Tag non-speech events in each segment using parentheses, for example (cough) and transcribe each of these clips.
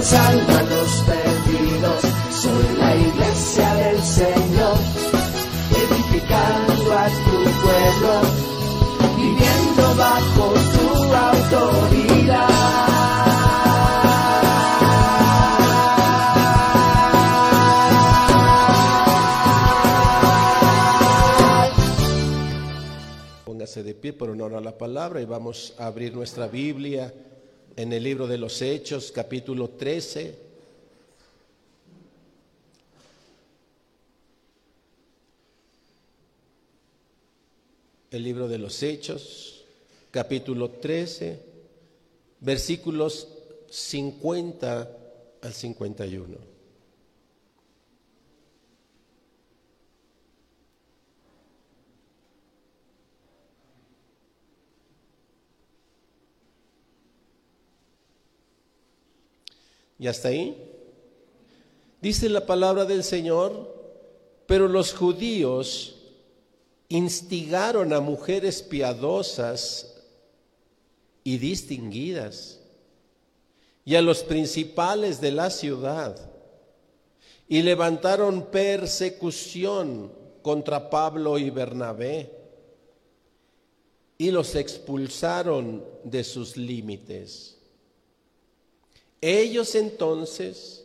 alcanzando a los perdidos. Soy la iglesia del Señor, edificando a tu pueblo, viviendo bajo tu autoridad. Póngase de pie por honor a la palabra y vamos a abrir nuestra Biblia en el libro de los Hechos, capítulo 13. El libro de los Hechos, capítulo 13, versículos 50 al 51. ¿Y hasta ahí? Dice la palabra del Señor, pero los judíos instigaron a mujeres piadosas y distinguidas y a los principales de la ciudad y levantaron persecución contra Pablo y Bernabé y los expulsaron de sus límites. Ellos entonces,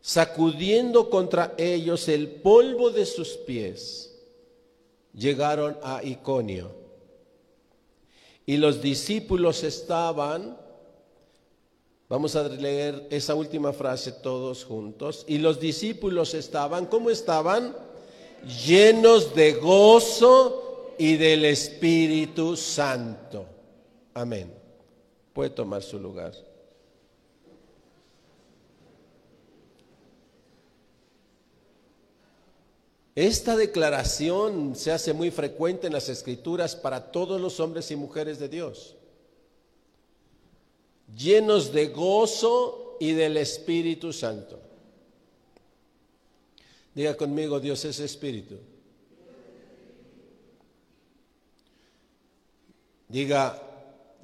sacudiendo contra ellos el polvo de sus pies, llegaron a Iconio. Y los discípulos estaban, vamos a leer esa última frase todos juntos, y los discípulos estaban, ¿cómo estaban? Llenos de gozo y del Espíritu Santo. Amén. Puede tomar su lugar. Esta declaración se hace muy frecuente en las escrituras para todos los hombres y mujeres de Dios, llenos de gozo y del Espíritu Santo. Diga conmigo, Dios es Espíritu. Diga,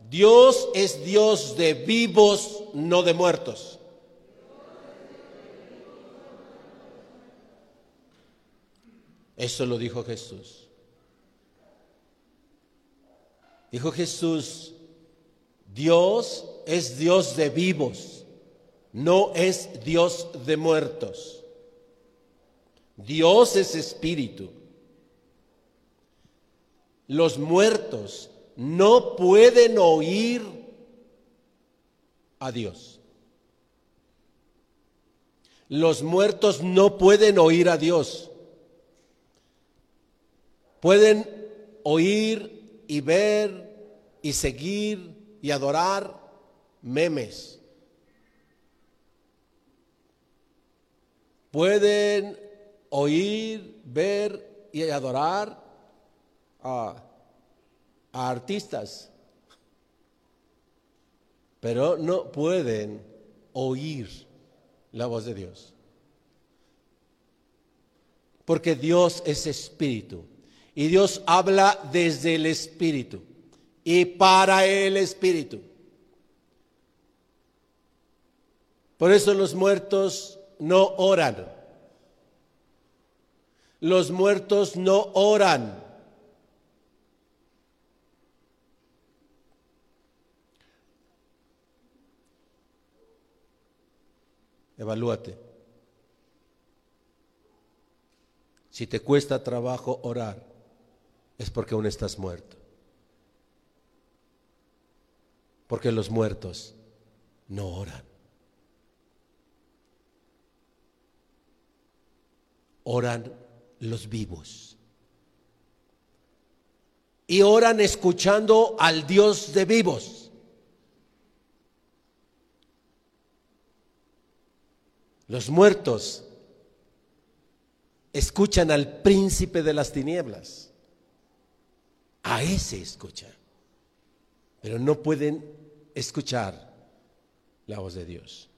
Dios es Dios de vivos, no de muertos. Eso lo dijo Jesús. Dijo Jesús, Dios es Dios de vivos, no es Dios de muertos. Dios es espíritu. Los muertos no pueden oír a Dios. Los muertos no pueden oír a Dios. Pueden oír y ver y seguir y adorar memes. Pueden oír, ver y adorar a, artistas, pero no pueden oír la voz de Dios. Porque Dios es espíritu. Y Dios habla desde el Espíritu y para el Espíritu. Por eso los muertos no oran. Los muertos no oran. Evalúate. Si te cuesta trabajo orar, es porque aún estás muerto. Porque los muertos no oran. Oran los vivos. Y oran escuchando al Dios de vivos. Los muertos escuchan al príncipe de las tinieblas. A ese escuchan. Pero no pueden escuchar la voz de Dios.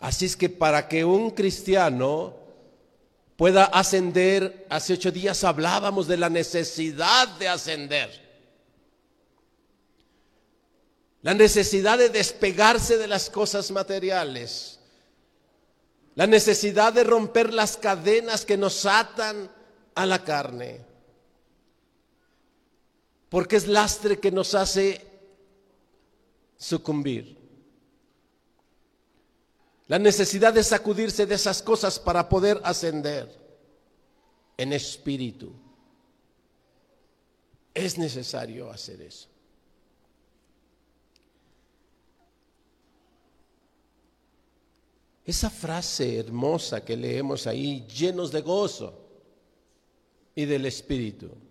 Así es que para que un cristiano pueda ascender, hace ocho días hablábamos de la necesidad de ascender. La necesidad de despegarse de las cosas materiales. La necesidad de romper las cadenas que nos atan a la carne. Porque es lastre que nos hace sucumbir. La necesidad de sacudirse de esas cosas para poder ascender en espíritu. Es necesario hacer eso. Esa frase hermosa que leemos ahí, llenos de gozo y del Espíritu.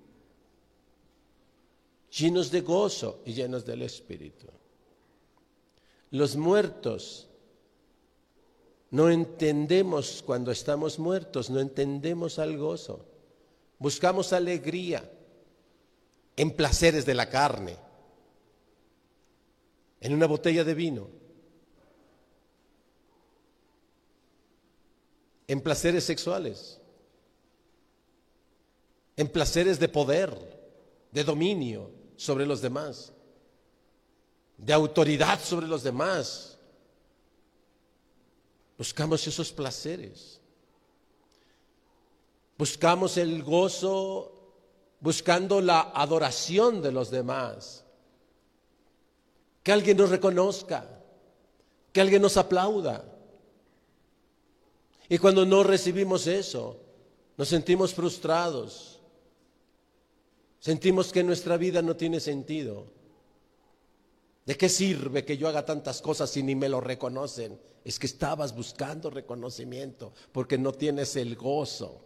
Llenos de gozo y llenos del Espíritu. Los muertos no entendemos cuando estamos muertos, no entendemos al gozo. Buscamos alegría en placeres de la carne, en una botella de vino, en placeres sexuales, en placeres de poder, de dominio sobre los demás, de autoridad sobre los demás Buscamos esos placeres. Buscamos el gozo buscando la adoración de los demás. Que alguien nos reconozca, que alguien nos aplauda. Y cuando no recibimos eso, nos sentimos frustrados. Sentimos que nuestra vida no tiene sentido. ¿De qué sirve que yo haga tantas cosas si ni me lo reconocen? Es que estabas buscando reconocimiento porque no tienes el gozo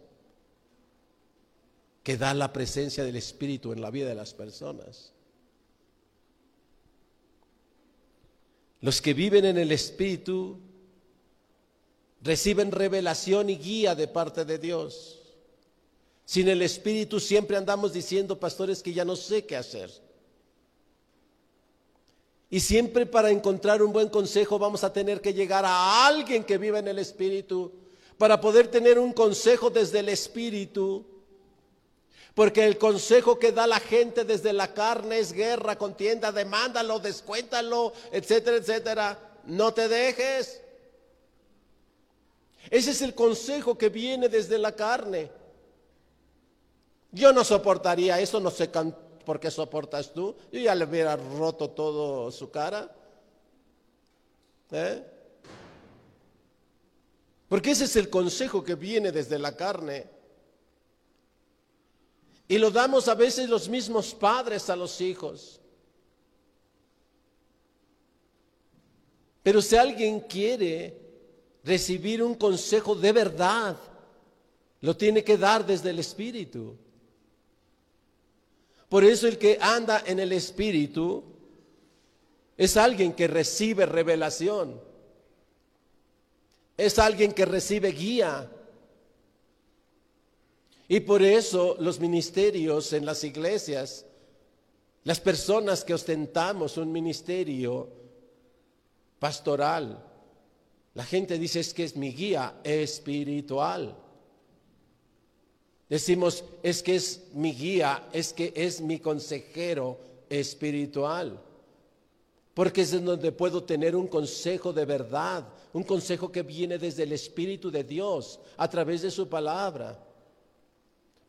que da la presencia del Espíritu en la vida de las personas. Los que viven en el Espíritu reciben revelación y guía de parte de Dios. Sin el Espíritu siempre andamos diciendo, pastores, que ya no sé qué hacer. Y siempre para encontrar un buen consejo vamos a tener que llegar a alguien que viva en el Espíritu, para poder tener un consejo desde el Espíritu. Porque el consejo que da la gente desde la carne es guerra, contienda, demándalo, descuéntalo, etcétera, etcétera. No te dejes. Ese es el consejo que viene desde la carne. Yo no soportaría eso, no sé ¿por qué soportas tú? Yo ya le hubiera roto todo su cara. ¿Eh? Porque ese es el consejo que viene desde la carne. Y lo damos a veces los mismos padres a los hijos. Pero si alguien quiere recibir un consejo de verdad, lo tiene que dar desde el Espíritu. Por eso el que anda en el Espíritu es alguien que recibe revelación. Es alguien que recibe guía. Y por eso los ministerios en las iglesias, las personas que ostentamos un ministerio pastoral, la gente dice es que es mi guía espiritual. Decimos, es que es mi guía, es que es mi consejero espiritual. Porque es donde puedo tener un consejo de verdad, un consejo que viene desde el Espíritu de Dios a través de su palabra.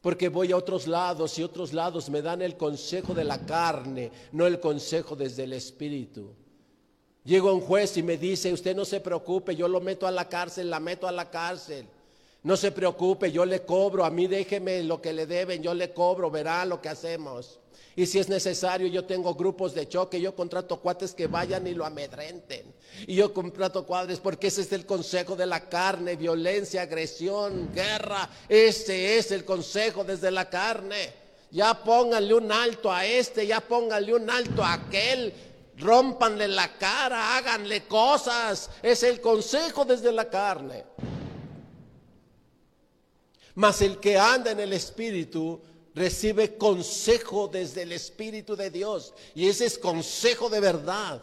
Porque voy a otros lados y otros lados me dan el consejo de la carne, no el consejo desde el Espíritu. Llego a un juez y me dice, usted no se preocupe, yo lo meto a la cárcel, la meto a la cárcel. No se preocupe, yo le cobro, a mí déjeme lo que le deben, yo le cobro, verá lo que hacemos. Y si es necesario, yo tengo grupos de choque, yo contrato cuates que vayan y lo amedrenten. Y yo contrato cuadres porque ese es el consejo de la carne, violencia, agresión, guerra. Ese es el consejo desde la carne. Ya pónganle un alto a este, ya pónganle un alto a aquel. Rómpanle la cara, háganle cosas. Es el consejo desde la carne. Mas el que anda en el Espíritu recibe consejo desde el Espíritu de Dios. Y ese es consejo de verdad.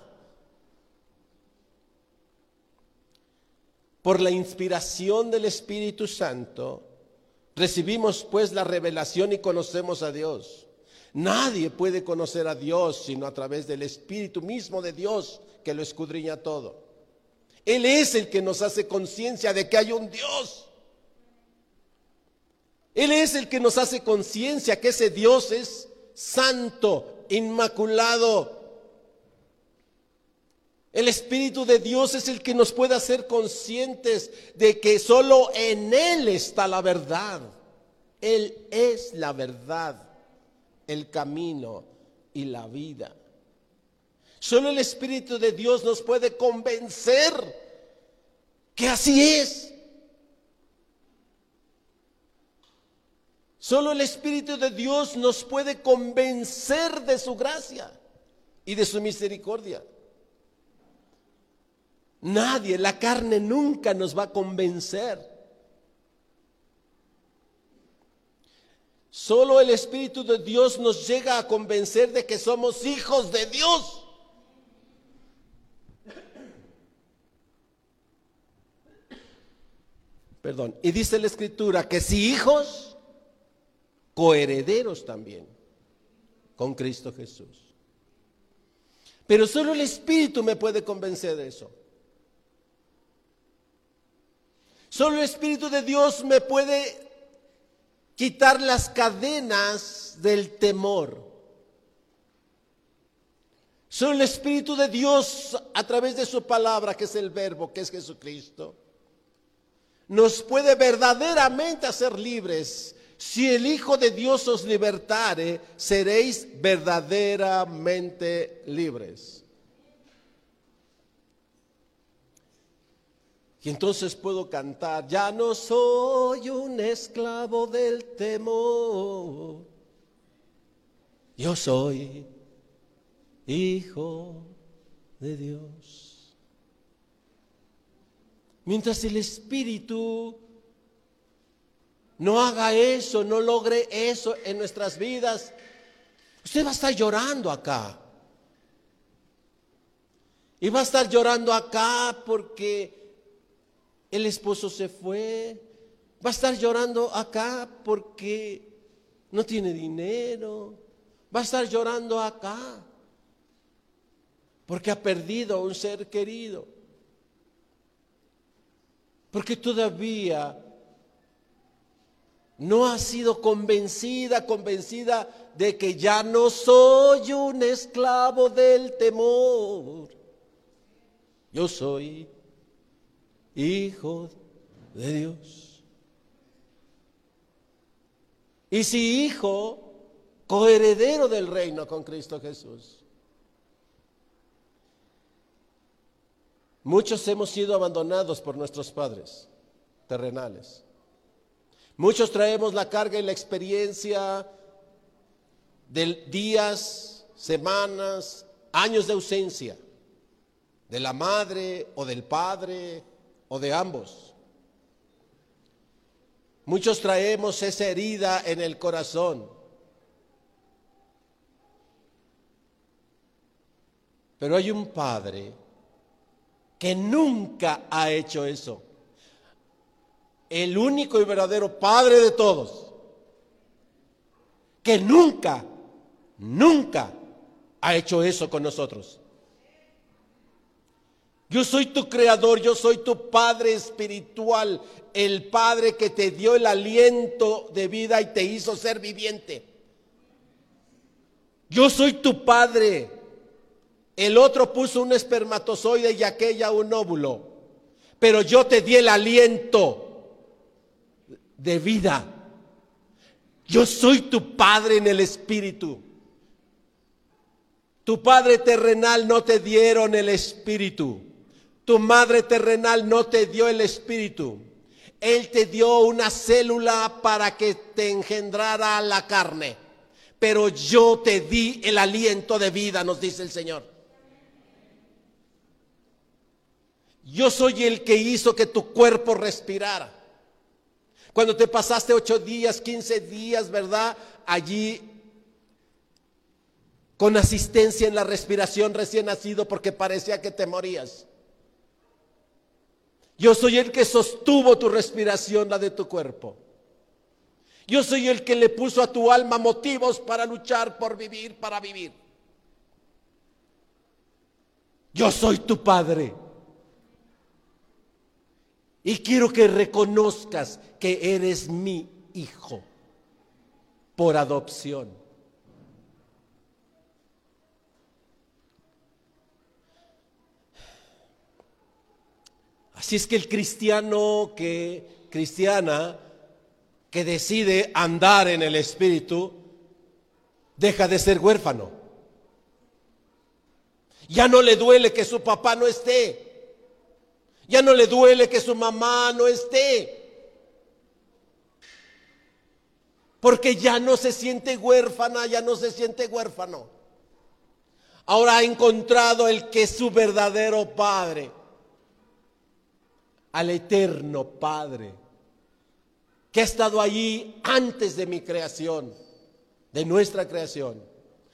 Por la inspiración del Espíritu Santo, recibimos pues la revelación y conocemos a Dios. Nadie puede conocer a Dios sino a través del Espíritu mismo de Dios que lo escudriña todo. Él es el que nos hace conciencia de que hay un Dios. Él es el que nos hace conciencia que ese Dios es santo, inmaculado, el Espíritu de Dios es el que nos puede hacer conscientes de que solo en Él está la verdad. Él es la verdad, el camino y la vida. Solo el Espíritu de Dios nos puede convencer que así es. Solo el Espíritu de Dios nos puede convencer de su gracia y de su misericordia. Nadie, la carne nunca nos va a convencer. Solo el Espíritu de Dios nos llega a convencer de que somos hijos de Dios. Perdón. Y dice la Escritura que si hijos, coherederos también con Cristo Jesús. Pero solo el Espíritu me puede convencer de eso. Solo el Espíritu de Dios me puede quitar las cadenas del temor. Solo el Espíritu de Dios, a través de su palabra, que es el verbo, que es Jesucristo, nos puede verdaderamente hacer libres. Si el Hijo de Dios os libertare, seréis verdaderamente libres. Y entonces puedo cantar, ya no soy un esclavo del temor, yo soy hijo de Dios. Mientras el Espíritu no haga eso, no logre eso en nuestras vidas, usted va a estar llorando acá. Y va a estar llorando acá porque el esposo se fue, va a estar llorando acá porque no tiene dinero, va a estar llorando acá porque ha perdido a un ser querido, porque todavía no ha sido convencida, convencida de que ya no soy un esclavo del temor. Yo soy hijo de Dios. Y si hijo, coheredero del reino con Cristo Jesús. Muchos hemos sido abandonados por nuestros padres terrenales. Muchos traemos la carga y la experiencia de días, semanas, años de ausencia de la madre o del padre o de ambos. Muchos traemos esa herida en el corazón. Pero hay un padre que nunca ha hecho eso. El único y verdadero padre de todos. Que nunca, nunca ha hecho eso con nosotros. Yo soy tu creador, yo soy tu Padre espiritual, el Padre que te dio el aliento de vida y te hizo ser viviente. Yo soy tu Padre. El otro puso un espermatozoide y aquella un óvulo. Pero yo te di el aliento de vida. Yo soy tu Padre en el Espíritu. Tu Padre terrenal no te dieron el Espíritu. Tu madre terrenal no te dio el espíritu. Él te dio una célula para que te engendrara la carne. Pero yo te di el aliento de vida, nos dice el Señor. Yo soy el que hizo que tu cuerpo respirara. Cuando te pasaste ocho días, quince días, ¿verdad? Allí con asistencia en la respiración recién nacido porque parecía que te morías. Yo soy el que sostuvo tu respiración, la de tu cuerpo. Yo soy el que le puso a tu alma motivos para luchar por vivir, para vivir. Yo soy tu padre. Y quiero que reconozcas que eres mi hijo por adopción. Así es que el cristiano que cristiana que decide andar en el espíritu deja de ser huérfano. Ya no le duele que su papá no esté. Ya no le duele que su mamá no esté. Porque ya no se siente huérfana, ya no se siente huérfano. Ahora ha encontrado el que es su verdadero padre, al eterno Padre, que ha estado allí antes de mi creación, de nuestra creación.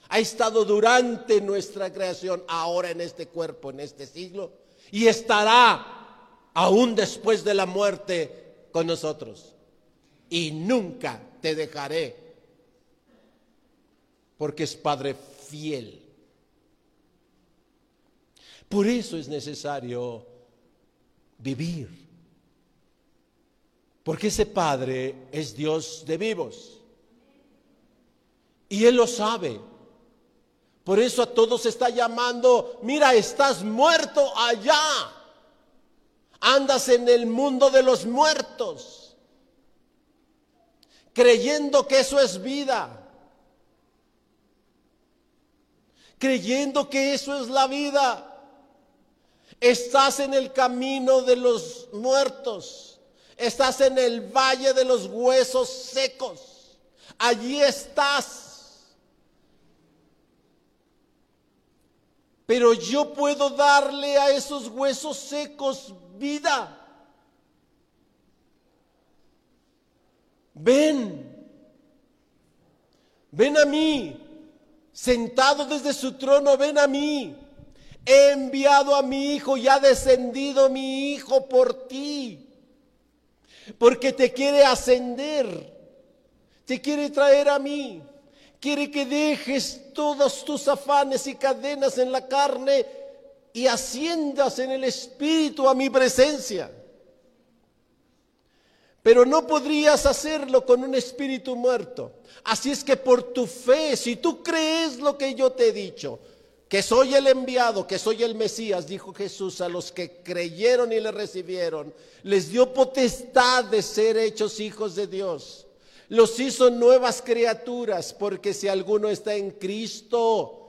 Ha estado durante nuestra creación, ahora en este cuerpo, en este siglo, y estará aún después de la muerte con nosotros. Y nunca te dejaré, porque es Padre fiel. Por eso es necesario vivir. Porque ese Padre es Dios de vivos. Y Él lo sabe. Por eso a todos está llamando, mira, estás muerto allá andas en el mundo de los muertos, creyendo que eso es vida, creyendo que eso es la vida. Estás en el camino de los muertos, estás en el valle de los huesos secos, allí estás. Pero yo puedo darle a esos huesos secos vida. Ven, ven a mí, sentado desde su trono, ven a mí. He enviado a mi hijo y ha descendido mi hijo por ti, porque te quiere ascender, te quiere traer a mí, quiere que dejes todos tus afanes y cadenas en la carne y asciendas en el Espíritu a mi presencia. Pero no podrías hacerlo con un espíritu muerto. Así es que por tu fe, si tú crees lo que yo te he dicho, que soy el enviado, que soy el Mesías, dijo Jesús a los que creyeron y le recibieron, les dio potestad de ser hechos hijos de Dios. Los hizo nuevas criaturas, porque si alguno está en Cristo,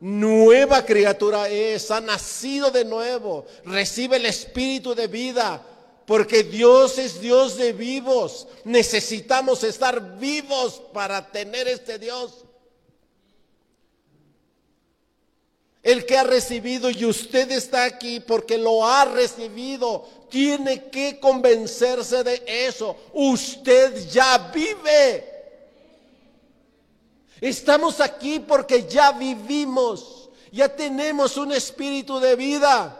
nueva criatura es, ha nacido de nuevo, recibe el espíritu de vida, porque Dios es Dios de vivos. Necesitamos estar vivos para tener este Dios. El que ha recibido y usted está aquí porque lo ha recibido, tiene que convencerse de eso. Usted ya vive. Estamos aquí porque ya vivimos, ya tenemos un espíritu de vida.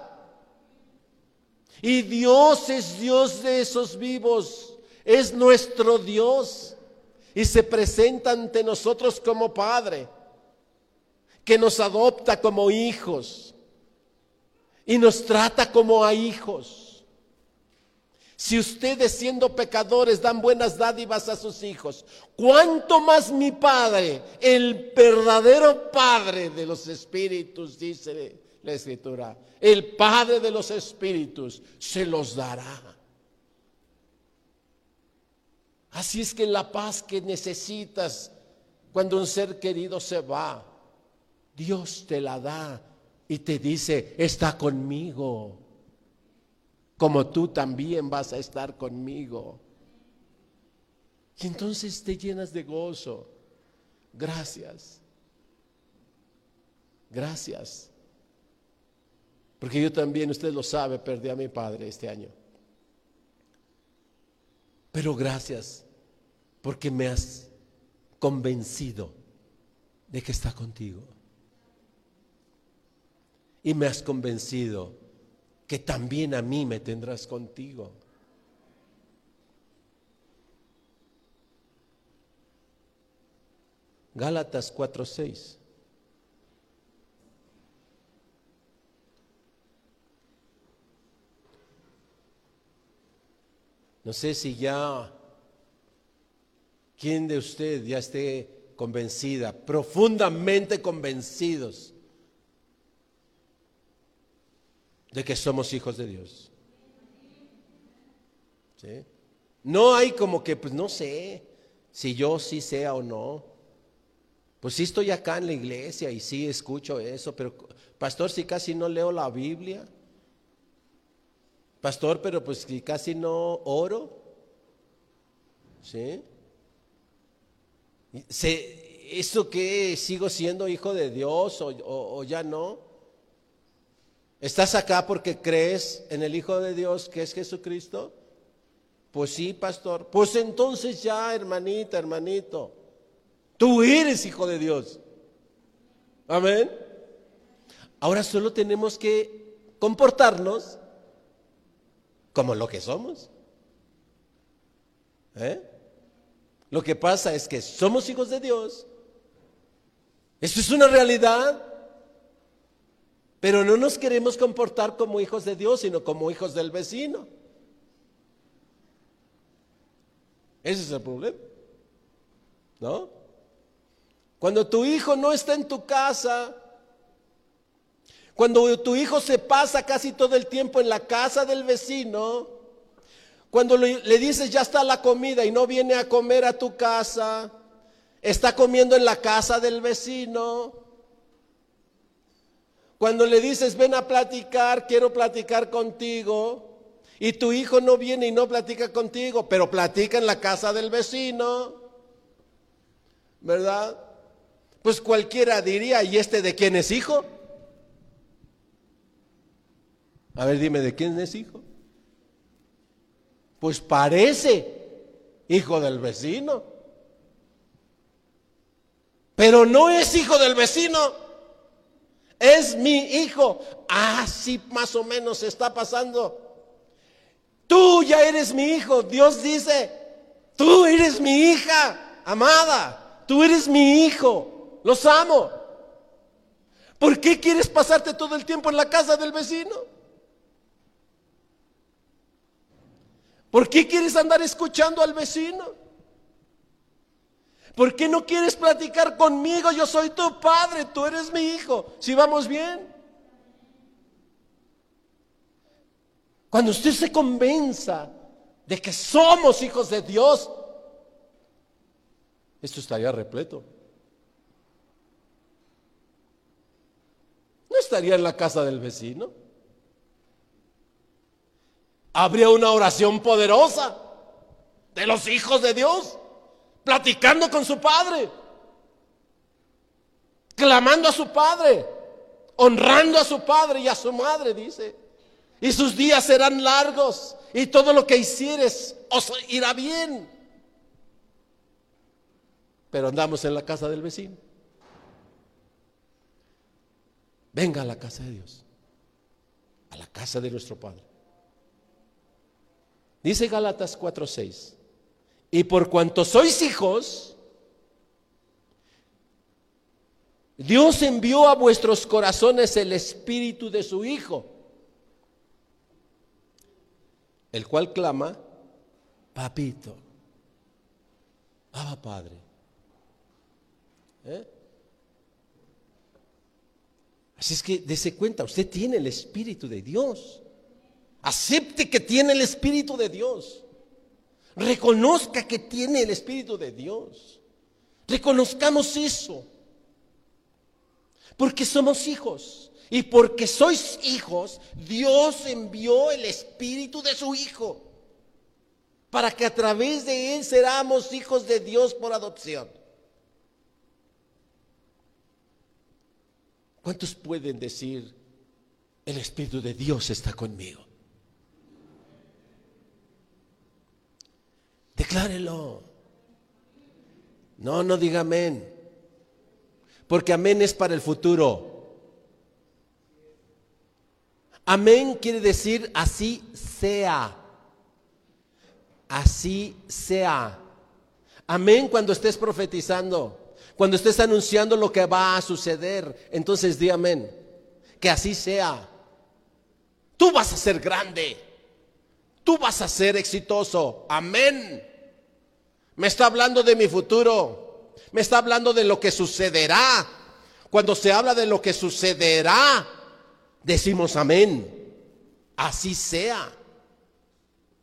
Y Dios es Dios de esos vivos, es nuestro Dios. Y se presenta ante nosotros como Padre, que nos adopta como hijos y nos trata como a hijos. Si ustedes siendo pecadores dan buenas dádivas a sus hijos, ¿cuánto más mi Padre, el verdadero Padre de los Espíritus, dice la Escritura, el Padre de los Espíritus, se los dará? Así es que la paz que necesitas cuando un ser querido se va, Dios te la da y te dice, está conmigo como tú también vas a estar conmigo. Y entonces te llenas de gozo. Gracias. Gracias. Porque yo también, usted lo sabe, perdí a mi padre este año. Pero gracias porque me has convencido de que está contigo. Y me has convencido que también a mí me tendrás contigo. Gálatas 4:6. No sé si ya, ¿quién de usted ya esté convencida, profundamente convencidos de que somos hijos de Dios? ¿Sí? No hay como que, pues no sé si yo sí sea o no. Pues sí estoy acá en la iglesia y sí escucho eso, pero pastor, si casi no leo la Biblia. Pastor, pero pues si casi no oro. ¿Sí? ¿Eso qué? ¿Sigo siendo hijo de Dios o ya no? ¿Estás acá porque crees en el Hijo de Dios que es Jesucristo? Pues sí, pastor. Pues entonces ya, hermanita, hermanito. Tú eres hijo de Dios. Amén. Ahora solo tenemos que comportarnos como lo que somos. ¿Eh? Lo que pasa es que somos hijos de Dios. Esto es una realidad. Pero no nos queremos comportar como hijos de Dios, sino como hijos del vecino. Ese es el problema. ¿No? Cuando tu hijo no está en tu casa, cuando tu hijo se pasa casi todo el tiempo en la casa del vecino, cuando le, dices ya está la comida y no viene a comer a tu casa, está comiendo en la casa del vecino. Cuando le dices ven a platicar, quiero platicar contigo, y tu hijo no viene y no platica contigo, pero platica en la casa del vecino, ¿verdad? Pues cualquiera diría, ¿y este de quién es hijo? A ver, dime, ¿de quién es hijo? Pues parece hijo del vecino. Pero no es hijo del vecino. Es mi hijo. Así más o menos está pasando. Tú ya eres mi hijo. Dios dice, tú eres mi hija amada. Tú eres mi hijo. Los amo. ¿Por qué quieres pasarte todo el tiempo en la casa del vecino? ¿Por qué quieres andar escuchando al vecino? ¿Por qué no quieres platicar conmigo? Yo soy tu padre, tú eres mi hijo. Si vamos bien. Cuando usted se convenza de que somos hijos de Dios, esto estaría repleto. ¿No estaría en la casa del vecino? Habría una oración poderosa de los hijos de Dios, platicando con su padre, clamando a su padre, honrando a su padre y a su madre, dice. Y sus días serán largos y todo lo que hicieres os irá bien. Pero andamos en la casa del vecino. Venga a la casa de Dios, a la casa de nuestro Padre. Dice Gálatas 4:6, y por cuanto sois hijos, Dios envió a vuestros corazones el espíritu de su Hijo, el cual clama, papito, Abba Padre. ¿Eh? Así es que dese cuenta, usted tiene el Espíritu de Dios. Acepte que tiene el Espíritu de Dios. Reconozca que tiene el Espíritu de Dios. Reconozcamos eso. Porque somos hijos. Y porque sois hijos, Dios envió el Espíritu de su Hijo. Para que a través de Él seramos hijos de Dios por adopción. ¿Cuántos pueden decir, el Espíritu de Dios está conmigo. Declárelo. No, no diga amén. Porque amén es para el futuro. Amén quiere decir así sea. Así sea. Amén cuando estés profetizando. Cuando estés anunciando lo que va a suceder. Entonces di amén. Que así sea. Tú vas a ser grande. Tú vas a ser exitoso. Amén. Me está hablando de mi futuro. Me está hablando de lo que sucederá. Cuando se habla de lo que sucederá, decimos amén. Así sea.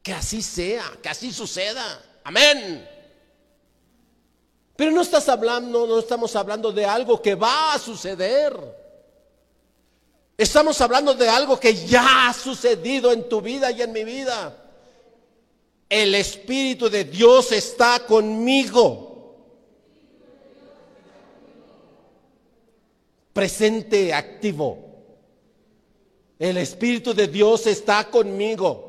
Que así sea, que así suceda. Amén. Pero no estás hablando, no estamos hablando de algo que va a suceder. Estamos hablando de algo que ya ha sucedido en tu vida y en mi vida. El Espíritu de Dios está conmigo. Presente, activo. El Espíritu de Dios está conmigo.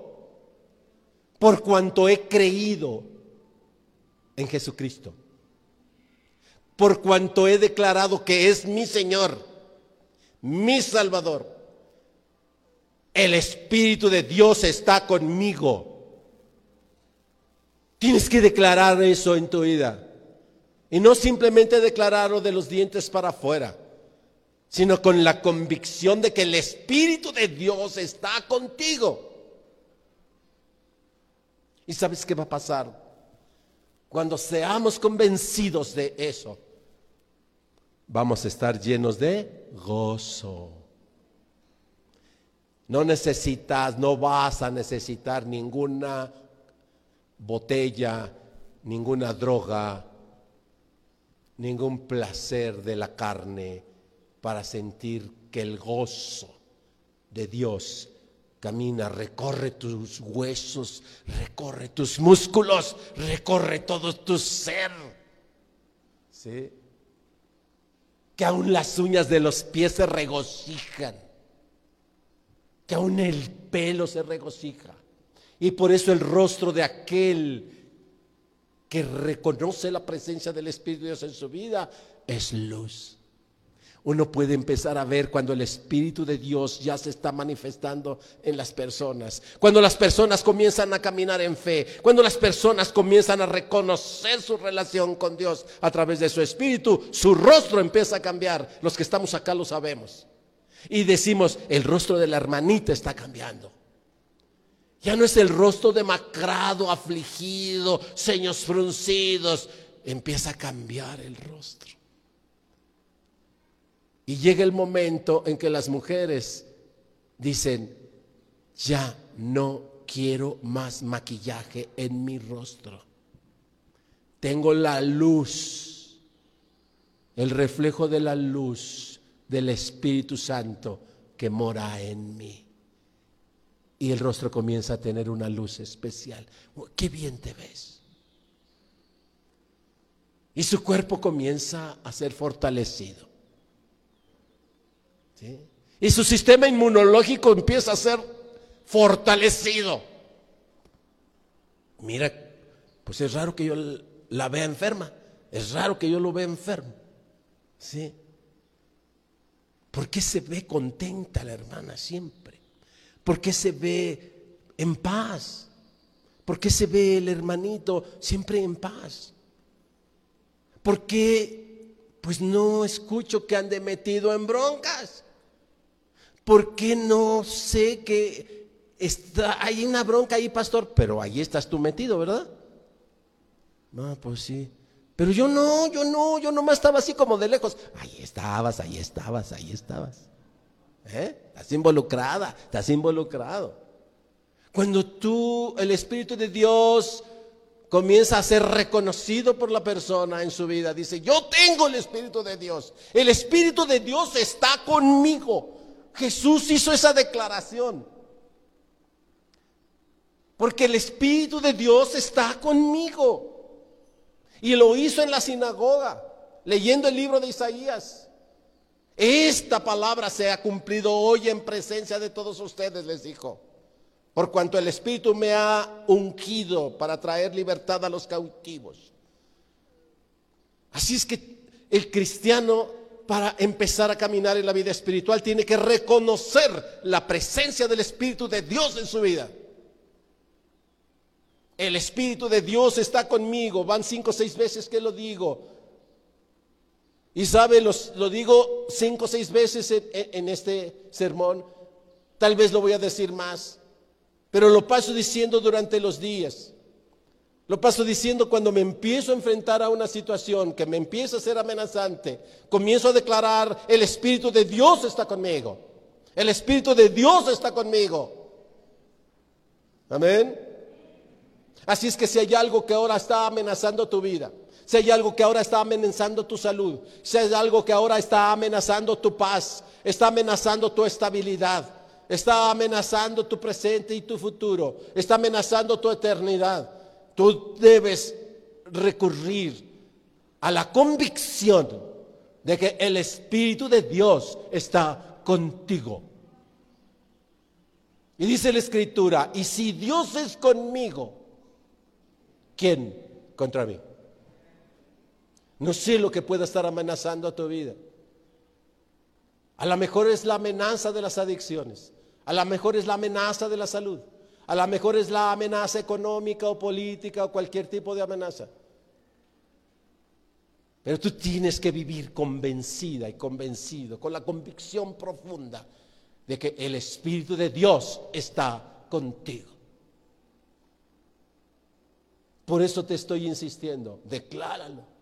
Por cuanto he creído en Jesucristo. Por cuanto he declarado que es mi Señor, mi Salvador. El Espíritu de Dios está conmigo. Tienes que declarar eso en tu vida. Y no simplemente declararlo de los dientes para afuera, sino con la convicción de que el Espíritu de Dios está contigo. ¿Y sabes qué va a pasar? Cuando seamos convencidos de eso, vamos a estar llenos de gozo. No necesitas, no vas a necesitar ninguna botella, ninguna droga, ningún placer de la carne para sentir que el gozo de Dios camina, recorre tus huesos, recorre tus músculos, recorre todo tu ser. Que aún las uñas de los pies se regocijan, que aún el pelo se regocija. Y por eso el rostro de aquel que reconoce la presencia del Espíritu de Dios en su vida es luz. Uno puede empezar a ver cuando el Espíritu de Dios ya se está manifestando en las personas. Cuando las personas comienzan a caminar en fe. Cuando las personas comienzan a reconocer su relación con Dios a través de su Espíritu. Su rostro empieza a cambiar. Los que estamos acá lo sabemos. Y decimos, el rostro de la hermanita está cambiando. Ya no es el rostro demacrado, afligido, ceños fruncidos. Empieza a cambiar el rostro. Y llega el momento en que las mujeres dicen, ya no quiero más maquillaje en mi rostro. Tengo la luz, el reflejo de la luz del Espíritu Santo que mora en mí y el rostro comienza a tener una luz especial. Oh, qué bien te ves. Y su cuerpo comienza a ser fortalecido. Y su sistema inmunológico empieza a ser fortalecido. Mira, pues es raro que yo la vea enferma. Es raro que yo lo vea enfermo. ¿Sí? ¿Por qué se ve contenta la hermana siempre? ¿Por qué se ve en paz? ¿Por qué se ve el hermanito siempre en paz? ¿Por qué pues no escucho que ande metido en broncas? ¿Por qué no sé que está, hay una bronca ahí, pastor? Pero ahí estás tú metido, ¿verdad? No, pues sí. Pero yo no, yo no, yo nomás estaba así como de lejos. Ahí estabas, ahí estabas, ahí estabas. ¿Eh? Estás involucrada, estás involucrado. Cuando tú, el Espíritu de Dios, comienza a ser reconocido por la persona en su vida, dice, yo tengo el Espíritu de Dios. El Espíritu de Dios está conmigo. Jesús hizo esa declaración. Porque el Espíritu de Dios está conmigo. Y lo hizo en la sinagoga, leyendo el libro de Isaías. Esta palabra se ha cumplido hoy en presencia de todos ustedes, les dijo. Por cuanto el Espíritu me ha ungido para traer libertad a los cautivos. Así es que el cristiano para empezar a caminar en la vida espiritual tiene que reconocer la presencia del Espíritu de Dios en su vida. El Espíritu de Dios está conmigo. Van cinco o seis veces que lo digo. Y sabe, lo digo cinco o seis veces en, este sermón, tal vez lo voy a decir más, pero lo paso diciendo durante los días. Lo paso diciendo cuando me empiezo a enfrentar a una situación que me empieza a ser amenazante. Comienzo a declarar, el Espíritu de Dios está conmigo. El Espíritu de Dios está conmigo. Amén. Así es que si hay algo que ahora está amenazando tu vida, si hay algo que ahora está amenazando tu salud, si hay algo que ahora está amenazando tu paz, está amenazando tu estabilidad, está amenazando tu presente y tu futuro, está amenazando tu eternidad, tú debes recurrir a la convicción de que el Espíritu de Dios está contigo. Y dice la Escritura, y si Dios es conmigo, ¿quién contra mí? No sé lo que pueda estar amenazando a tu vida. A lo mejor es la amenaza de las adicciones. A lo mejor es la amenaza de la salud. A lo mejor es la amenaza económica o política o cualquier tipo de amenaza. Pero tú tienes que vivir convencida y convencido, con la convicción profunda de que el Espíritu de Dios está contigo. Por eso te estoy insistiendo, decláralo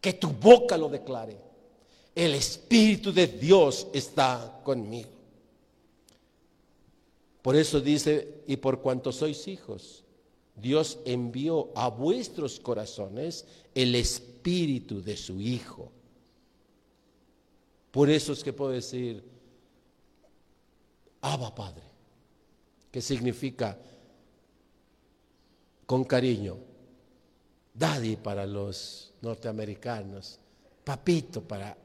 que tu boca lo declare. El Espíritu de Dios está conmigo. Por eso dice, y por cuanto sois hijos, Dios envió a vuestros corazones el Espíritu de su Hijo. Por eso es que puedo decir, Abba Padre, que significa con cariño, Daddy para los norteamericanos, papito para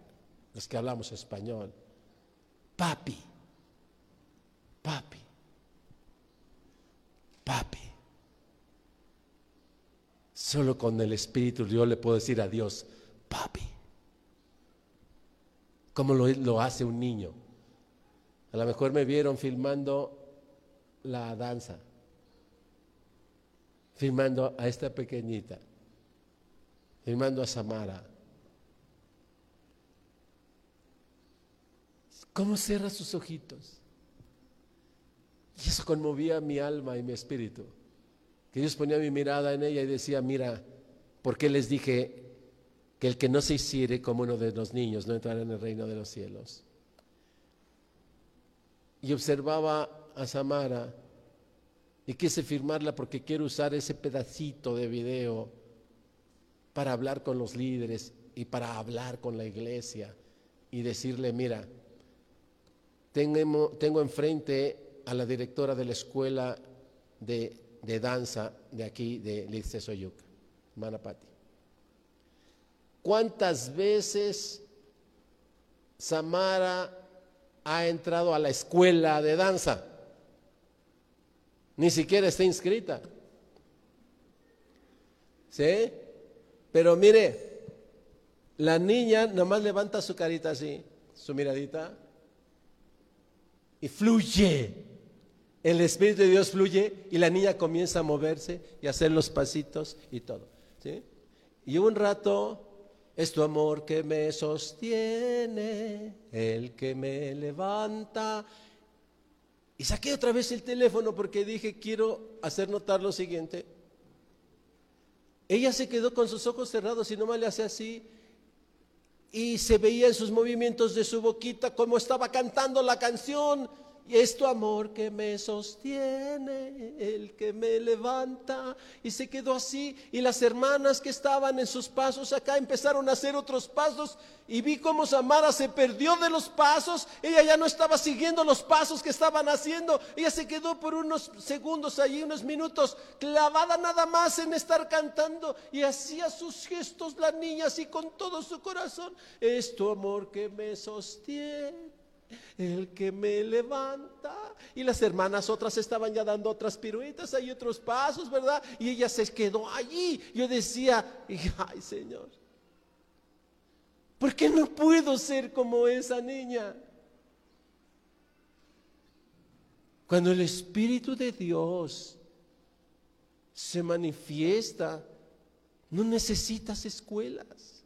los que hablamos español, papi, papi, papi. Solo con el Espíritu yo le puedo decir a Dios, papi. Como lo, lo hace un niño. A lo mejor me vieron filmando la danza, filmando a esta pequeñita firmando a Samara. ¿Cómo cierra sus ojitos? Y eso conmovía mi alma y mi espíritu. Que Dios ponía mi mirada en ella y decía, mira, ¿por qué les dije que el que no se hiciere como uno de los niños no entrará en el reino de los cielos? Y observaba a Samara y quise firmarla porque quiero usar ese pedacito de video para hablar con los líderes y para hablar con la iglesia y decirle, mira, tengo, enfrente a la directora de la escuela de, danza de aquí, de Lice Soyuca, Manapati. ¿Cuántas veces Samara ha entrado a la escuela de danza? Ni siquiera está inscrita. ¿Sí? Pero mire, la niña nomás levanta su carita así, su miradita, y fluye. El Espíritu de Dios fluye y la niña comienza a moverse y a hacer los pasitos y todo. ¿sí? Y un rato es tu amor que me sostiene, el que me levanta. Y saqué otra vez el teléfono porque dije, quiero hacer notar lo siguiente. Ella se quedó con sus ojos cerrados y nomás le hace así. Y se veía en sus movimientos de su boquita como estaba cantando la canción Y es tu amor que me sostiene, el que me levanta. Y se quedó así. Y las hermanas que estaban en sus pasos acá empezaron a hacer otros pasos. Y vi cómo Samara se perdió de los pasos. Ella ya no estaba siguiendo los pasos que estaban haciendo. Ella se quedó por unos segundos allí, unos minutos, clavada nada más en estar cantando. Y hacía sus gestos la niña así con todo su corazón. Es tu amor que me sostiene el que me levanta. Y las hermanas otras estaban ya dando otras piruetas, hay otros pasos, ¿verdad? Y ella se quedó allí. Yo decía, (laughs) ay Señor, ¿por qué no puedo ser como esa niña? Cuando el Espíritu de Dios se manifiesta, no necesitas escuelas.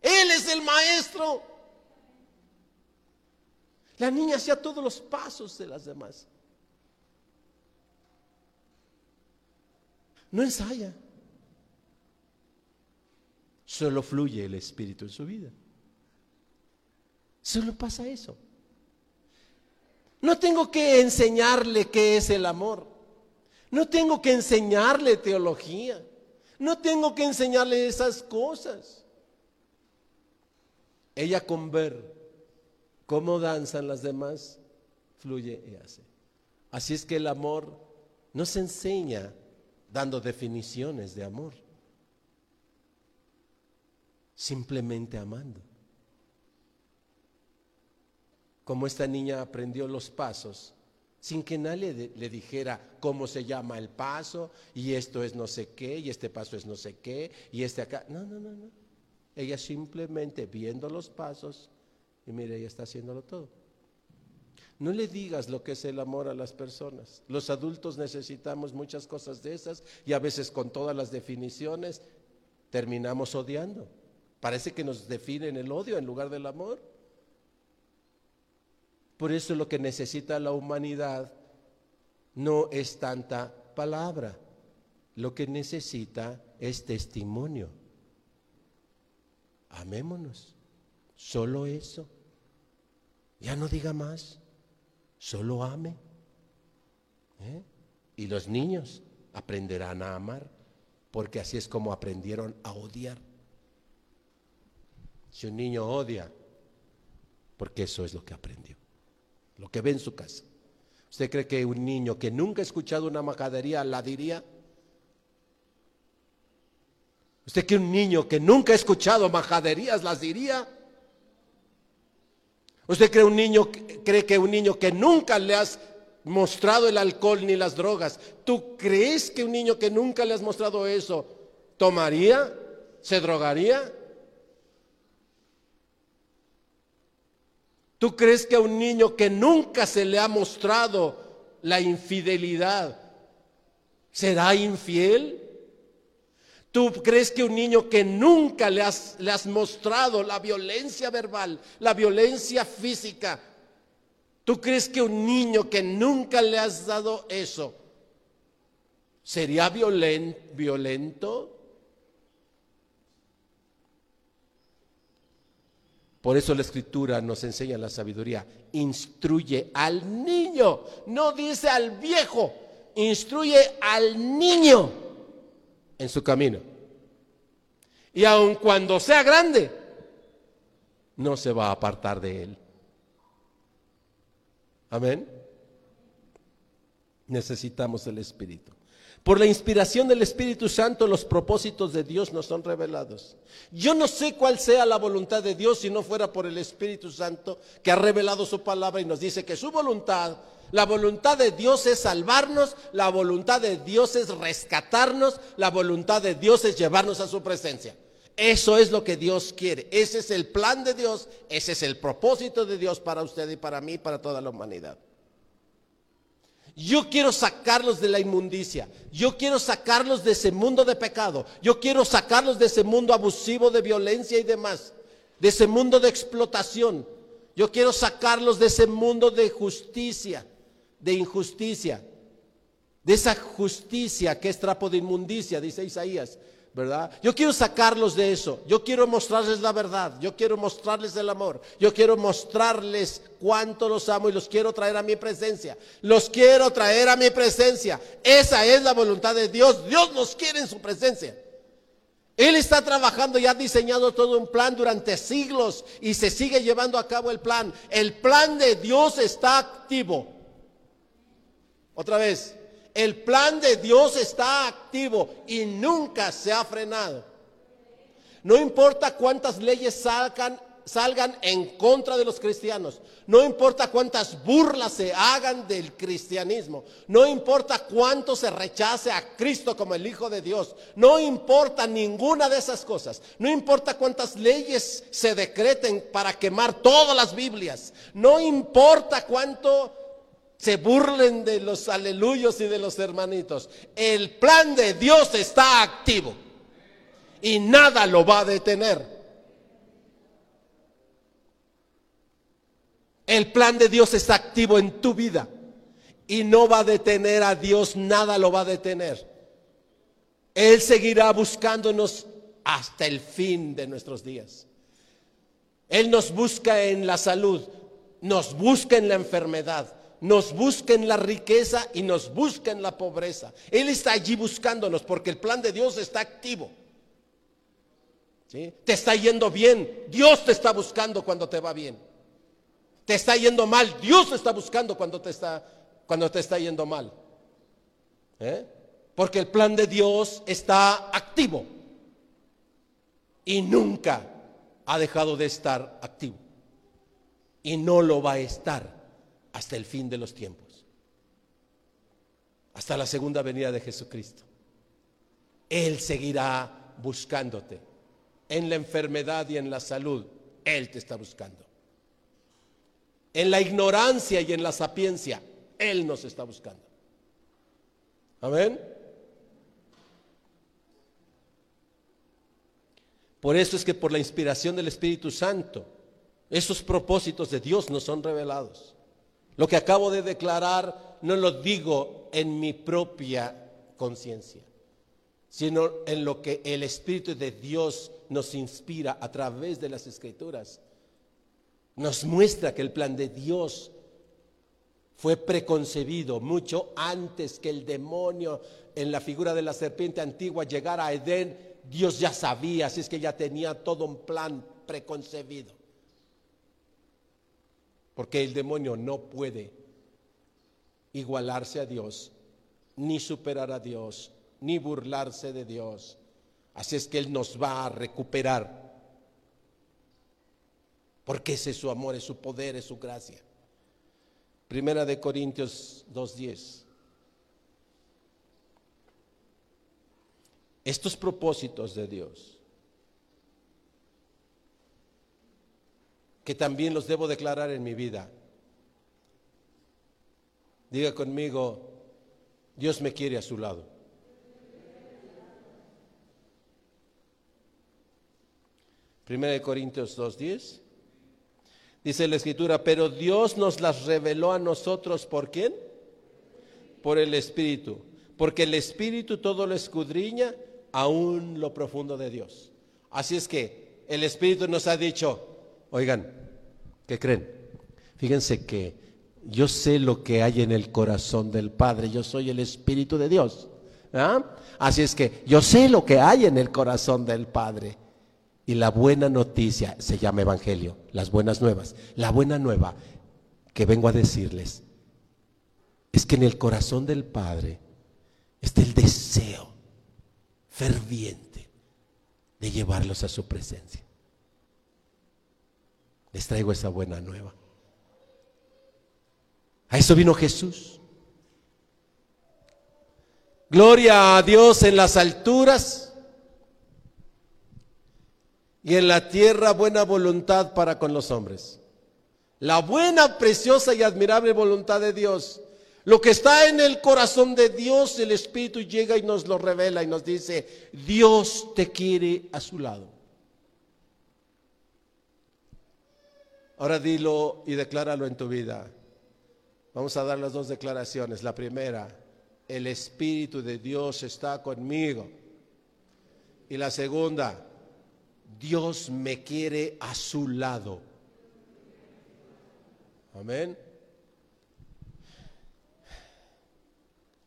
Él es el maestro. La niña hacía todos los pasos de las demás. No ensaya. Solo fluye el Espíritu en su vida. Solo pasa eso. No tengo que enseñarle qué es el amor. No tengo que enseñarle teología. No tengo que enseñarle esas cosas. Ella con ver cómo danzan las demás, fluye y hace. Así es que el amor no se enseña dando definiciones de amor, simplemente amando. Como esta niña aprendió los pasos, sin que nadie le dijera cómo se llama el paso, y esto es no sé qué, y este paso es no sé qué, y este acá. No, no, no, no. Ella simplemente viendo los pasos, y mire, ella está haciéndolo todo. No le digas lo que es el amor a las personas. Los adultos necesitamos muchas cosas de esas y a veces con todas las definiciones terminamos odiando. Parece que nos definen el odio en lugar del amor. Por eso lo que necesita la humanidad no es tanta palabra. Lo que necesita es testimonio. Amémonos. Solo eso. Ya no diga más, solo ame. ¿Eh? Y los niños aprenderán a amar, porque así es como aprendieron a odiar. Si un niño odia, porque eso es lo que aprendió, lo que ve en su casa. ¿Usted cree que un niño que nunca ha escuchado una majadería la diría? ¿Usted cree que un niño que nunca ha escuchado majaderías las diría? ¿Usted cree un niño cree que un niño que nunca le has mostrado el alcohol ni las drogas, tú crees que un niño que nunca le has mostrado eso tomaría, se drogaría? ¿Tú crees que a un niño que nunca se le ha mostrado la infidelidad será infiel? ¿Tú crees que un niño que nunca le has, le has mostrado la violencia verbal, la violencia física, tú crees que un niño que nunca le has dado eso, sería violento? Por eso la escritura nos enseña la sabiduría. Instruye al niño, no dice al viejo, instruye al niño en su camino. Y aun cuando sea grande, no se va a apartar de él. Amén. Necesitamos el Espíritu. Por la inspiración del Espíritu Santo los propósitos de Dios nos son revelados. Yo no sé cuál sea la voluntad de Dios si no fuera por el Espíritu Santo que ha revelado su palabra y nos dice que su voluntad la voluntad de Dios es salvarnos, la voluntad de Dios es rescatarnos, la voluntad de Dios es llevarnos a su presencia. Eso es lo que Dios quiere. Ese es el plan de Dios, ese es el propósito de Dios para usted y para mí y para toda la humanidad. Yo quiero sacarlos de la inmundicia. Yo quiero sacarlos de ese mundo de pecado. Yo quiero sacarlos de ese mundo abusivo de violencia y demás. De ese mundo de explotación. Yo quiero sacarlos de ese mundo de justicia de injusticia, de esa justicia que es trapo de inmundicia, dice Isaías. ¿Verdad? Yo quiero sacarlos de eso. Yo quiero mostrarles la verdad. Yo quiero mostrarles el amor. Yo quiero mostrarles cuánto los amo y los quiero traer a mi presencia. Los quiero traer a mi presencia. Esa es la voluntad de Dios. Dios nos quiere en su presencia. Él está trabajando y ha diseñado todo un plan durante siglos y se sigue llevando a cabo el plan. El plan de Dios está activo. Otra vez, el plan de Dios está activo y nunca se ha frenado. No importa cuántas leyes salgan, salgan en contra de los cristianos. No importa cuántas burlas se hagan del cristianismo. No importa cuánto se rechace a Cristo como el Hijo de Dios. No importa ninguna de esas cosas. No importa cuántas leyes se decreten para quemar todas las Biblias. No importa cuánto se burlen de los aleluyos y de los hermanitos. El plan de Dios está activo y nada lo va a detener. El plan de Dios está activo en tu vida y no va a detener a Dios, nada lo va a detener. Él seguirá buscándonos hasta el fin de nuestros días. Él nos busca en la salud, nos busca en la enfermedad, nos busca en la riqueza y nos busca la pobreza. Él está allí buscándonos porque el plan de Dios está activo. ¿Sí? Te está yendo bien, Dios te está buscando cuando te va bien. Te está yendo mal, Dios te está buscando cuando te está, cuando te está yendo mal. ¿Eh? Porque el plan de Dios está activo y nunca ha dejado de estar activo. Y no lo va a estar hasta el fin de los tiempos, hasta la segunda venida de Jesucristo. Él seguirá buscándote en la enfermedad y en la salud. Él te está buscando. En la ignorancia y en la sapiencia, Él nos está buscando. Amén. Por eso es que por la inspiración del Espíritu Santo, esos propósitos de Dios nos son revelados. Lo que acabo de declarar no lo digo en mi propia conciencia, sino en lo que el Espíritu de Dios nos inspira a través de las Escrituras. Nos muestra que el plan de Dios fue preconcebido mucho antes que el demonio en la figura de la serpiente antigua llegara a Edén. Dios ya sabía, así es que ya tenía todo un plan preconcebido. Porque el demonio no puede igualarse a Dios, ni superar a Dios, ni burlarse de Dios. Así es que Él nos va a recuperar. Porque ese es su amor, es su poder, es su gracia. Primera de Corintios 2.10. Estos propósitos de Dios que también los debo declarar en mi vida. Diga conmigo, Dios me quiere a su lado. Primera de Corintios 2.10. Dice la escritura, pero Dios nos las reveló a nosotros por quién? Por el Espíritu. Porque el Espíritu todo lo escudriña, aún lo profundo de Dios. Así es que el Espíritu nos ha dicho, Oigan, ¿qué creen? Fíjense que yo sé lo que hay en el corazón del Padre, yo soy el Espíritu de Dios. ¿ah? Así es que yo sé lo que hay en el corazón del Padre. Y la buena noticia se llama Evangelio, las buenas nuevas. La buena nueva que vengo a decirles es que en el corazón del Padre está el deseo ferviente de llevarlos a su presencia les traigo esa buena nueva. A eso vino Jesús. Gloria a Dios en las alturas y en la tierra buena voluntad para con los hombres. La buena, preciosa y admirable voluntad de Dios. Lo que está en el corazón de Dios, el Espíritu llega y nos lo revela y nos dice, Dios te quiere a su lado. Ahora dilo y decláralo en tu vida. Vamos a dar las dos declaraciones. La primera, el Espíritu de Dios está conmigo Y la segunda, Dios me quiere a su lado. Amén.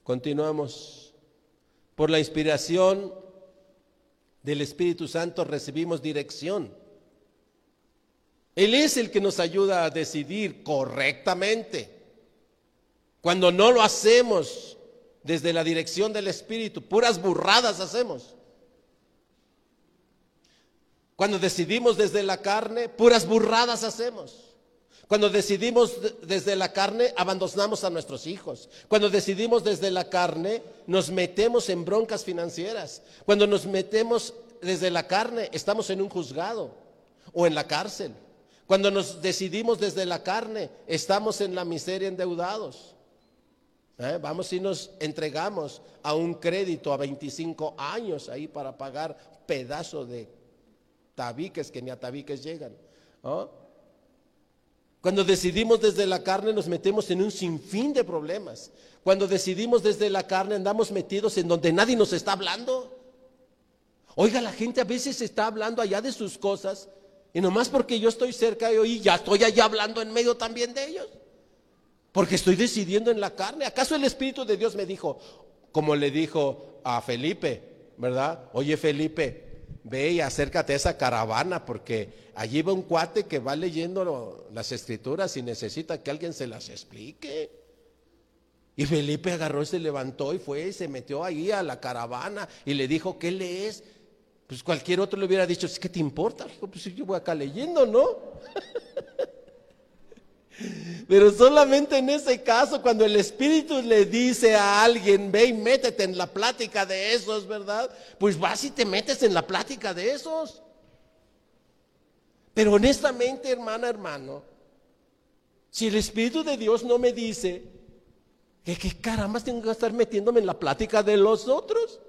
Continuamos. Por la inspiración del Espíritu Santo recibimos dirección. Él es el que nos ayuda a decidir correctamente. Cuando no lo hacemos desde la dirección del Espíritu, puras burradas hacemos. Cuando decidimos desde la carne, puras burradas hacemos. Cuando decidimos desde la carne, abandonamos a nuestros hijos. Cuando decidimos desde la carne, nos metemos en broncas financieras. Cuando nos metemos desde la carne, estamos en un juzgado o en la cárcel. Cuando nos decidimos desde la carne, estamos en la miseria endeudados. ¿Eh? Vamos y nos entregamos a un crédito a 25 años ahí para pagar pedazo de tabiques que ni a tabiques llegan. Cuando decidimos desde la carne nos metemos en un sinfín de problemas. Cuando decidimos desde la carne andamos metidos en donde nadie nos está hablando. Oiga, la gente a veces está hablando allá de sus cosas y nomás porque yo estoy cerca de hoy ya estoy allá hablando en medio también de ellos. Porque estoy decidiendo en la carne. ¿Acaso el Espíritu de Dios me dijo, como le dijo a Felipe, ¿verdad? Oye Felipe, ve y acércate a esa caravana porque allí va un cuate que va leyendo las escrituras y necesita que alguien se las explique. Y Felipe agarró y se levantó y fue y se metió ahí a la caravana y le dijo, ¿qué lees? Pues cualquier otro le hubiera dicho, ¿qué te importa? Pues yo voy acá leyendo, ¿no? (laughs) Pero solamente en ese caso, cuando el Espíritu le dice a alguien, ve y métete en la plática de esos, ¿verdad? Pues vas y te metes en la plática de esos. Pero honestamente, hermana, hermano, si el Espíritu de Dios no me dice que qué caramba tengo que estar metiéndome en la plática de los otros.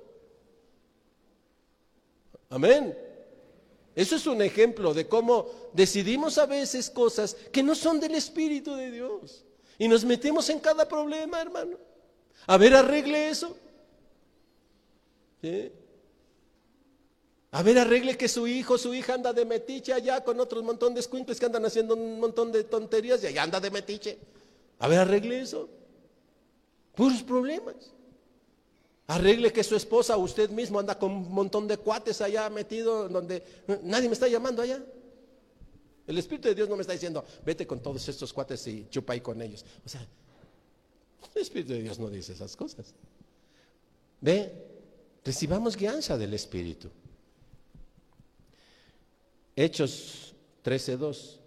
Amén. Eso es un ejemplo de cómo decidimos a veces cosas que no son del Espíritu de Dios. Y nos metemos en cada problema, hermano. A ver, arregle eso. A ver, arregle que su hijo, su hija anda de metiche allá con otro montón de escuincles que andan haciendo un montón de tonterías y allá anda de metiche. A ver, arregle eso. Puros problemas. Arregle que su esposa usted mismo anda con un montón de cuates allá metido donde nadie me está llamando allá. El Espíritu de Dios no me está diciendo, vete con todos estos cuates y chupa ahí con ellos. O sea, el Espíritu de Dios no dice esas cosas. Ve, recibamos guianza del Espíritu. Hechos 13:2.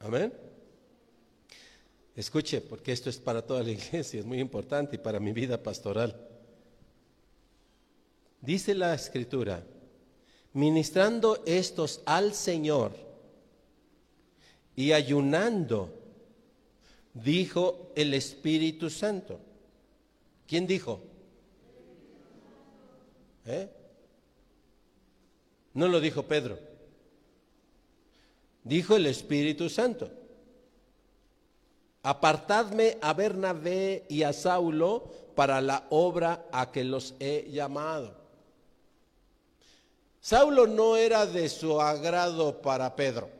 Amén. Escuche, porque esto es para toda la (laughs) iglesia, es muy importante y para mi vida pastoral. Dice la escritura, ministrando estos al Señor y ayunando, dijo el Espíritu Santo. ¿Quién dijo? ¿Eh? No lo dijo Pedro. Dijo el Espíritu Santo, apartadme a Bernabé y a Saulo para la obra a que los he llamado. Saulo no era de su agrado para Pedro.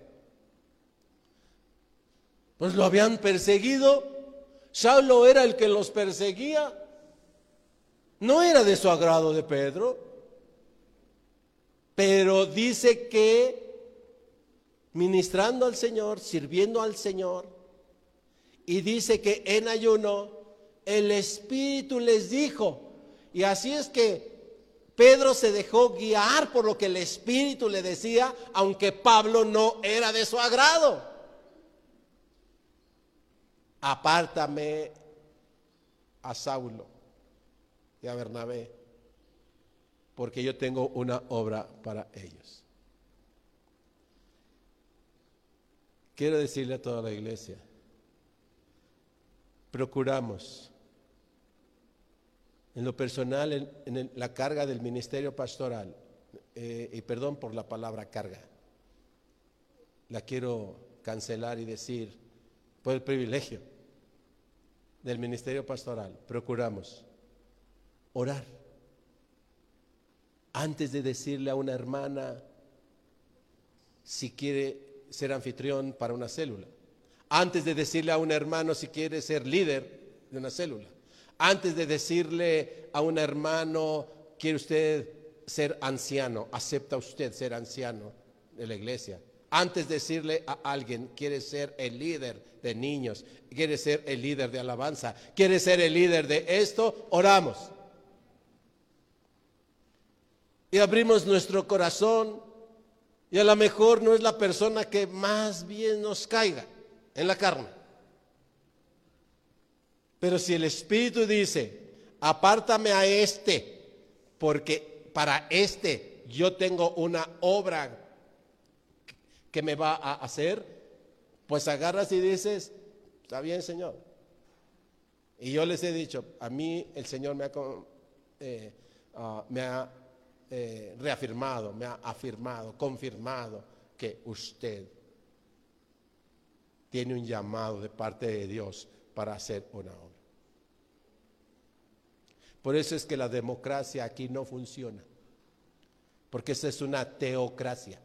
Pues lo habían perseguido. Saulo era el que los perseguía. No era de su agrado de Pedro. Pero dice que ministrando al Señor, sirviendo al Señor, y dice que en ayuno el Espíritu les dijo, y así es que Pedro se dejó guiar por lo que el Espíritu le decía, aunque Pablo no era de su agrado. Apártame a Saulo y a Bernabé, porque yo tengo una obra para ellos. Quiero decirle a toda la iglesia, procuramos en lo personal, en, la carga del ministerio pastoral, eh, y perdón por la palabra carga, la quiero cancelar y decir, por el privilegio del ministerio pastoral, procuramos orar. Antes de decirle a una hermana si quiere ser anfitrión para una célula, antes de decirle a un hermano si quiere ser líder de una célula, antes de decirle a un hermano, quiere usted ser anciano, acepta usted ser anciano de la iglesia. Antes de decirle a alguien, quiere ser el líder de niños, quiere ser el líder de alabanza, quiere ser el líder de esto, oramos. Y abrimos nuestro corazón y a lo mejor no es la persona que más bien nos caiga en la carne. Pero si el Espíritu dice, apártame a este, porque para este yo tengo una obra que me va a hacer, pues agarras y dices, está bien Señor. Y yo les he dicho, a mí el Señor me ha, eh, ah, me ha eh, reafirmado, me ha afirmado, confirmado que usted tiene un llamado de parte de Dios para hacer una obra. Por eso es que la democracia aquí no funciona, porque esa es una teocracia.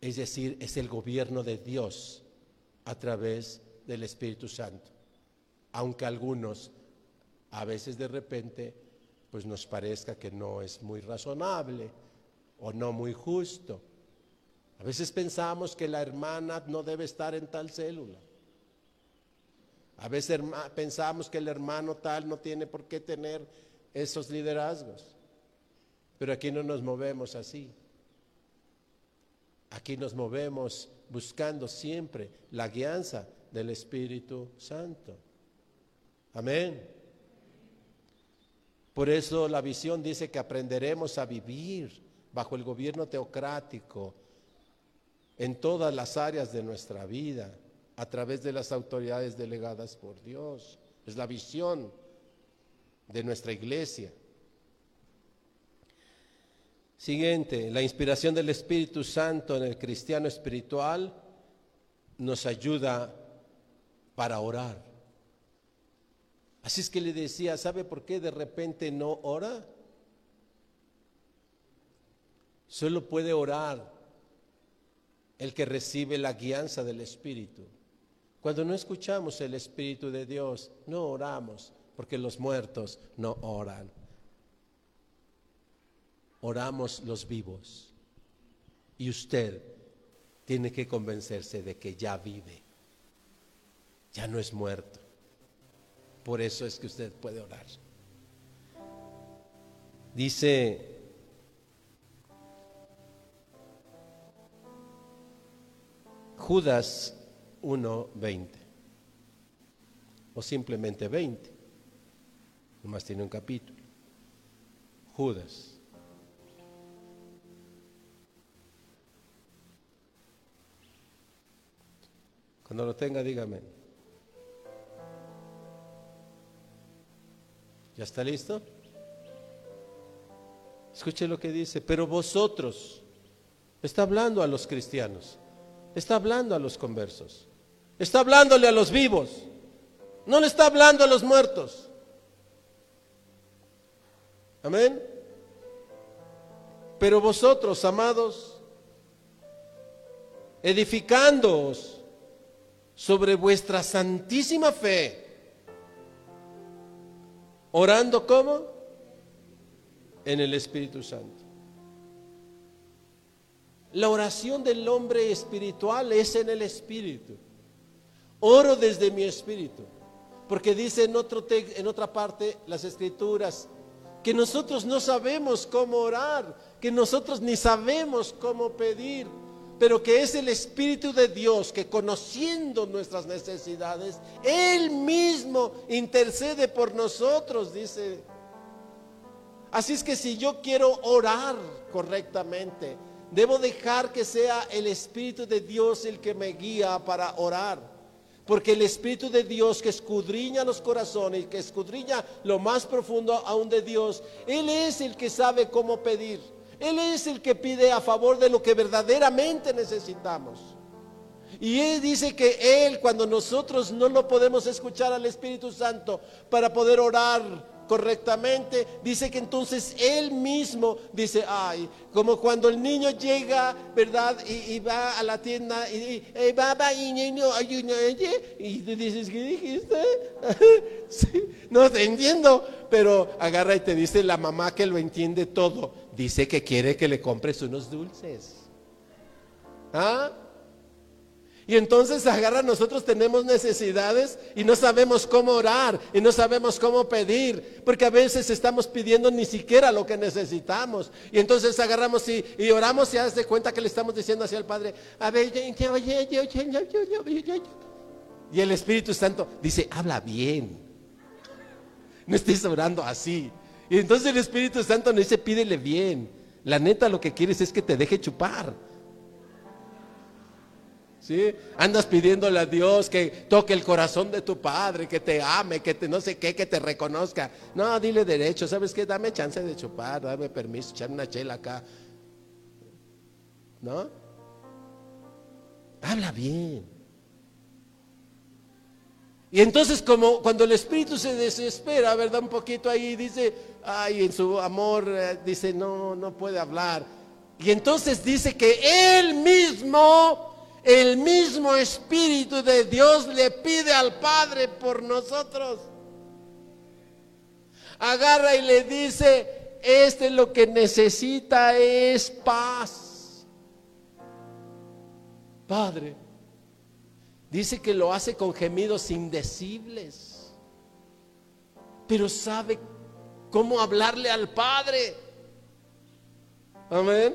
Es decir, es el gobierno de Dios a través del Espíritu Santo. Aunque algunos a veces de repente pues nos parezca que no es muy razonable o no muy justo. A veces pensamos que la hermana no debe estar en tal célula. A veces pensamos que el hermano tal no tiene por qué tener esos liderazgos. Pero aquí no nos movemos así. Aquí nos movemos buscando siempre la guianza del Espíritu Santo. Amén. Por eso la visión dice que aprenderemos a vivir bajo el gobierno teocrático en todas las áreas de nuestra vida a través de las autoridades delegadas por Dios. Es la visión de nuestra iglesia. Siguiente, la inspiración del Espíritu Santo en el cristiano espiritual nos ayuda para orar. Así es que le decía, ¿sabe por qué de repente no ora? Solo puede orar el que recibe la guianza del Espíritu. Cuando no escuchamos el Espíritu de Dios, no oramos, porque los muertos no oran oramos los vivos. Y usted tiene que convencerse de que ya vive, ya no es muerto. Por eso es que usted puede orar. Dice Judas 1.20 o simplemente 20, nomás tiene un capítulo. Judas Cuando lo tenga, dígame. ¿Ya está listo? Escuche lo que dice, pero vosotros, está hablando a los cristianos, está hablando a los conversos, está hablándole a los vivos, no le está hablando a los muertos. Amén. Pero vosotros, amados, edificándoos sobre vuestra santísima fe. Orando como? En el Espíritu Santo. La oración del hombre espiritual es en el Espíritu. Oro desde mi Espíritu. Porque dice en, otro en otra parte las Escrituras que nosotros no sabemos cómo orar, que nosotros ni sabemos cómo pedir pero que es el Espíritu de Dios que conociendo nuestras necesidades, Él mismo intercede por nosotros, dice. Así es que si yo quiero orar correctamente, debo dejar que sea el Espíritu de Dios el que me guía para orar. Porque el Espíritu de Dios que escudriña los corazones, que escudriña lo más profundo aún de Dios, Él es el que sabe cómo pedir. Él es el que pide a favor de lo que verdaderamente necesitamos. Y él dice que él, cuando nosotros no lo podemos escuchar al Espíritu Santo para poder orar correctamente, dice que entonces él mismo dice, ay, como cuando el niño llega, ¿verdad? Y, va a la tienda y, y va, va, y niño, y tú dices, ¿qué dijiste? (laughs) sí, no te entiendo, pero agarra y te dice la mamá que lo entiende todo, dice que quiere que le compres unos dulces. ¿Ah? Y entonces agarra, nosotros tenemos necesidades y no sabemos cómo orar y no sabemos cómo pedir, porque a veces estamos pidiendo ni siquiera lo que necesitamos. Y entonces agarramos y, oramos y haz de cuenta que le estamos diciendo hacia el Padre, a ver, y el Espíritu Santo dice, habla bien, no estés orando así. Y entonces el Espíritu Santo nos dice, pídele bien. La neta lo que quieres es que te deje chupar. Andas pidiéndole a Dios que toque el corazón de tu padre, que te ame, que te no sé qué, que te reconozca. No, dile derecho, ¿sabes qué? Dame chance de chupar, dame permiso, echar una chela acá. ¿No? Habla bien. Y entonces como cuando el espíritu se desespera, ¿verdad? Un poquito ahí dice, ay, en su amor eh, dice, no, no puede hablar. Y entonces dice que él mismo el mismo Espíritu de Dios le pide al Padre por nosotros. Agarra y le dice, este lo que necesita es paz. Padre, dice que lo hace con gemidos indecibles, pero sabe cómo hablarle al Padre. Amén.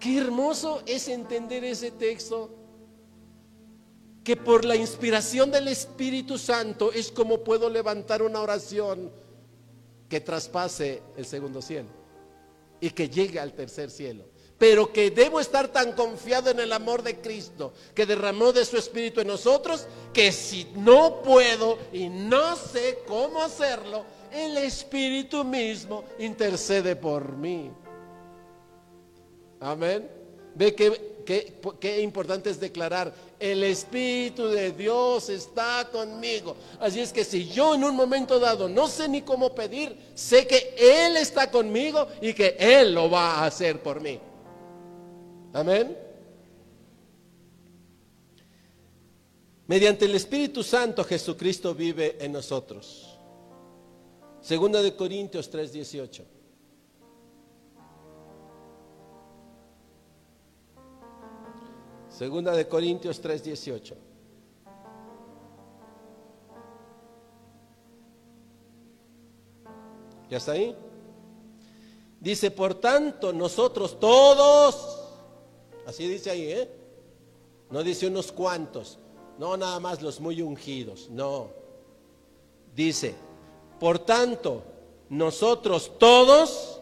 Qué hermoso es entender ese texto. Que por la inspiración del Espíritu Santo es como puedo levantar una oración que traspase el segundo cielo y que llegue al tercer cielo. Pero que debo estar tan confiado en el amor de Cristo que derramó de su Espíritu en nosotros que si no puedo y no sé cómo hacerlo, el Espíritu mismo intercede por mí. Amén. Ve qué, importante es declarar, el Espíritu de Dios está conmigo. Así es que si yo en un momento dado no sé ni cómo pedir, sé que Él está conmigo y que Él lo va a hacer por mí. Amén. Mediante el Espíritu Santo Jesucristo vive en nosotros. Segunda de Corintios 3:18. Segunda de Corintios 3:18. ¿Ya está ahí? Dice, por tanto, nosotros todos, así dice ahí, ¿eh? No dice unos cuantos, no nada más los muy ungidos, no. Dice, por tanto, nosotros todos,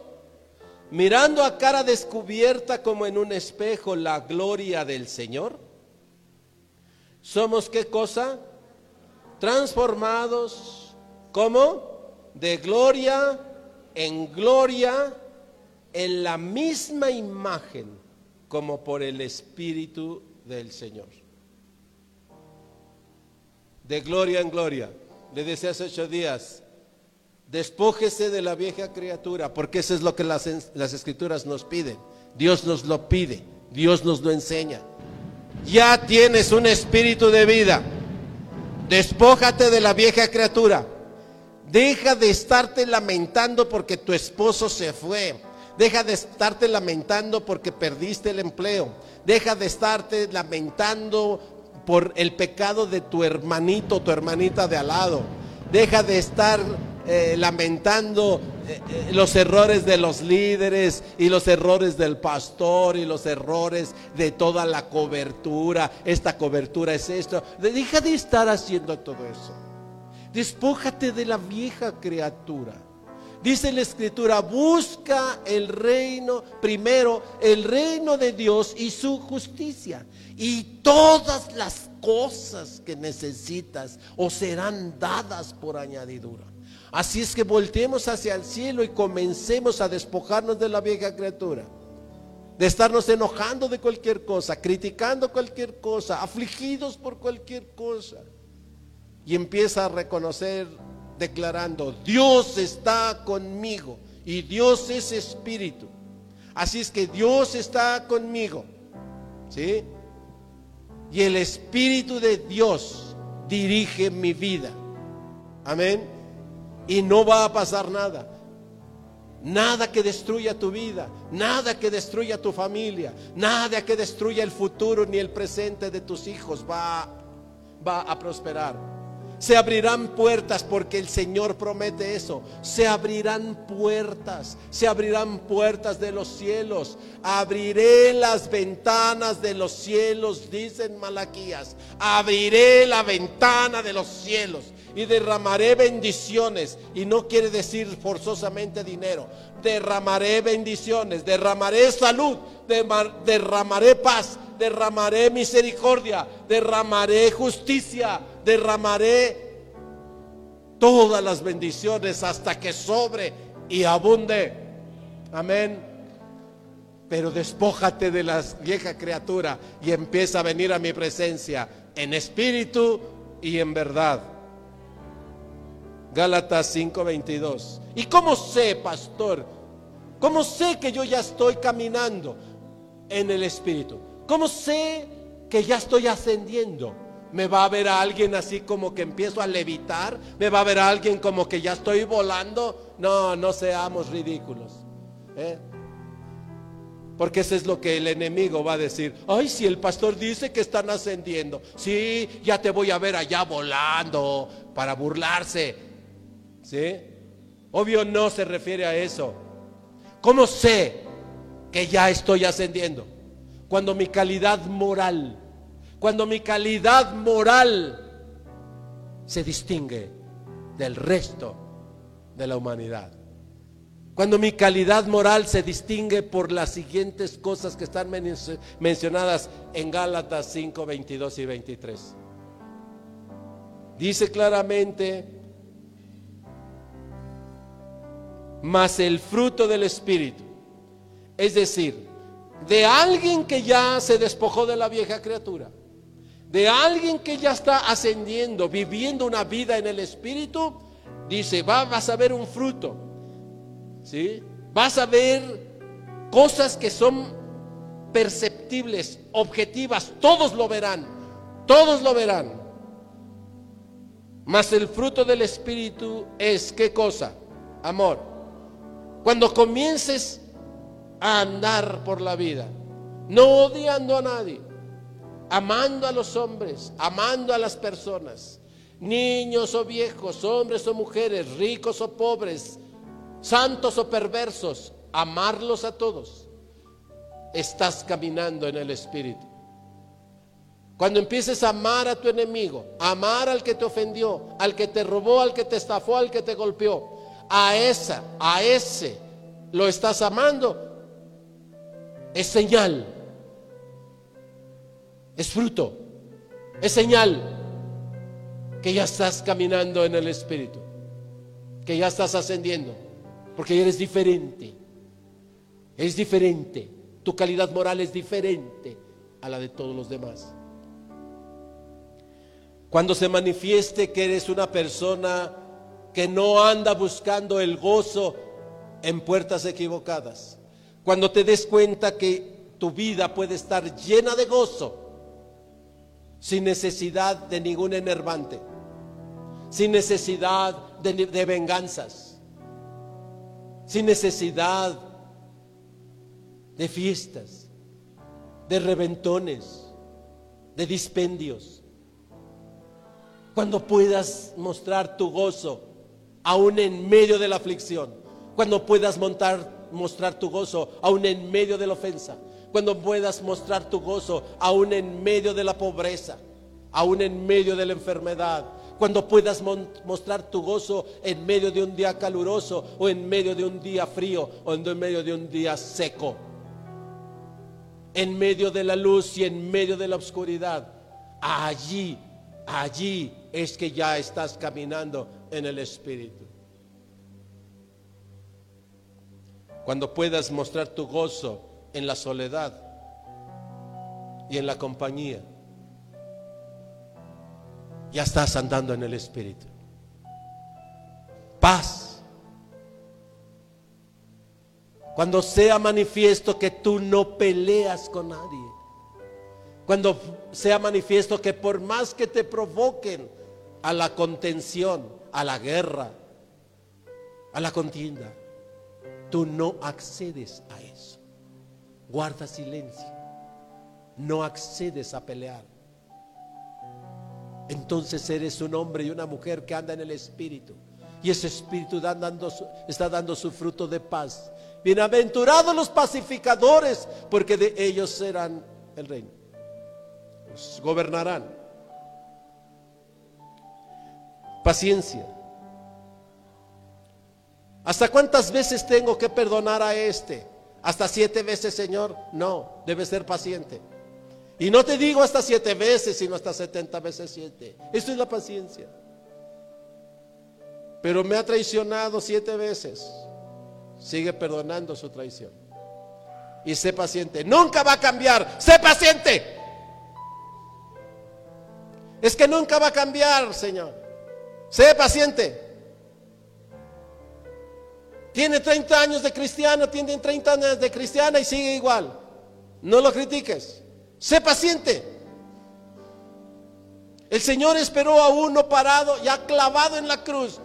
mirando a cara descubierta como en un espejo la gloria del Señor? ¿Somos qué cosa? Transformados, ¿cómo? De gloria en gloria, en la misma imagen como por el Espíritu del Señor. De gloria en gloria. Le decía hace ocho días, Despójese de la vieja criatura, porque eso es lo que las, las, escrituras nos piden. Dios nos lo pide, Dios nos lo enseña. Ya tienes un espíritu de vida. Despójate de la vieja criatura. Deja de estarte lamentando porque tu esposo se fue. Deja de estarte lamentando porque perdiste el empleo. Deja de estarte lamentando por el pecado de tu hermanito, tu hermanita de al lado. Deja de estar eh, lamentando eh, eh, los errores de los líderes y los errores del pastor y los errores de toda la cobertura. Esta cobertura es esto. Deja de estar haciendo todo eso. Despójate de la vieja criatura. Dice la escritura, busca el reino, primero el reino de Dios y su justicia. Y todas las cosas que necesitas o serán dadas por añadidura. Así es que volteemos hacia el cielo y comencemos a despojarnos de la vieja criatura. de estarnos enojando de cualquier cosa, criticando cualquier cosa, afligidos por cualquier cosa. Y empieza a reconocer declarando, Dios está conmigo y Dios es espíritu. Así es que Dios está conmigo. ¿Sí? Y el espíritu de Dios dirige mi vida. Amén. Y no va a pasar nada. Nada que destruya tu vida, nada que destruya tu familia, nada que destruya el futuro ni el presente de tus hijos va, va a prosperar. Se abrirán puertas porque el Señor promete eso. Se abrirán puertas, se abrirán puertas de los cielos. Abriré las ventanas de los cielos, dicen Malaquías. Abriré la ventana de los cielos y derramaré bendiciones. Y no quiere decir forzosamente dinero. Derramaré bendiciones, derramaré salud, derramaré paz, derramaré misericordia, derramaré justicia, derramaré todas las bendiciones hasta que sobre y abunde. Amén. Pero despójate de la vieja criatura y empieza a venir a mi presencia en espíritu y en verdad. Gálatas 5:22. ¿Y cómo sé, pastor? ¿Cómo sé que yo ya estoy caminando en el Espíritu? ¿Cómo sé que ya estoy ascendiendo? ¿Me va a ver a alguien así como que empiezo a levitar? ¿Me va a ver a alguien como que ya estoy volando? No, no seamos ridículos. ¿eh? Porque eso es lo que el enemigo va a decir. Ay, si el pastor dice que están ascendiendo. Sí, ya te voy a ver allá volando para burlarse. ¿Sí? Obvio no se refiere a eso. ¿Cómo sé que ya estoy ascendiendo? Cuando mi calidad moral, cuando mi calidad moral se distingue del resto de la humanidad. Cuando mi calidad moral se distingue por las siguientes cosas que están mencionadas en Gálatas 5, 22 y 23. Dice claramente, más el fruto del Espíritu. Es decir, de alguien que ya se despojó de la vieja criatura, de alguien que ya está ascendiendo, viviendo una vida en el Espíritu, dice, va, vas a ver un fruto, ¿sí? Vas a ver cosas que son perceptibles, objetivas, todos lo verán, todos lo verán. Mas el fruto del Espíritu es, ¿qué cosa? Amor cuando comiences a andar por la vida, no odiando a nadie, amando a los hombres, amando a las personas, niños o viejos, hombres o mujeres, ricos o pobres, santos o perversos, amarlos a todos, estás caminando en el Espíritu. Cuando empieces a amar a tu enemigo, amar al que te ofendió, al que te robó, al que te estafó, al que te golpeó, a esa, a ese, lo estás amando, es señal, es fruto, es señal que ya estás caminando en el Espíritu, que ya estás ascendiendo, porque eres diferente, es diferente, tu calidad moral es diferente a la de todos los demás. Cuando se manifieste que eres una persona que no anda buscando el gozo en puertas equivocadas. Cuando te des cuenta que tu vida puede estar llena de gozo, sin necesidad de ningún enervante, sin necesidad de, venganzas, sin necesidad de fiestas, de reventones, de dispendios. Cuando puedas mostrar tu gozo aún en medio de la aflicción, cuando puedas montar, mostrar tu gozo aún en medio de la ofensa, cuando puedas mostrar tu gozo aún en medio de la pobreza, aún en medio de la enfermedad, cuando puedas mostrar tu gozo en medio de un día caluroso o en medio de un día frío o en medio de un día seco, en medio de la luz y en medio de la oscuridad, allí, allí es que ya estás caminando en el Espíritu. Cuando puedas mostrar tu gozo en la soledad y en la compañía, ya estás andando en el Espíritu. Paz. Cuando sea manifiesto que tú no peleas con nadie. Cuando sea manifiesto que por más que te provoquen a la contención, a la guerra, a la contienda, tú no accedes a eso. Guarda silencio. No accedes a pelear. Entonces eres un hombre y una mujer que anda en el Espíritu. Y ese Espíritu está dando su fruto de paz. Bienaventurados los pacificadores, porque de ellos serán el reino. gobernarán. Paciencia. ¿Hasta cuántas veces tengo que perdonar a este? ¿Hasta siete veces, Señor? No, debe ser paciente. Y no te digo hasta siete veces, sino hasta setenta veces siete. Esto es la paciencia. Pero me ha traicionado siete veces. Sigue perdonando su traición. Y sé paciente. Nunca va a cambiar. Sé paciente. Es que nunca va a cambiar, Señor. Sé paciente. Tiene 30 años de cristiano, tiene 30 años de cristiana y sigue igual. No lo critiques. Sé paciente. El Señor esperó a uno parado, ya clavado en la cruz.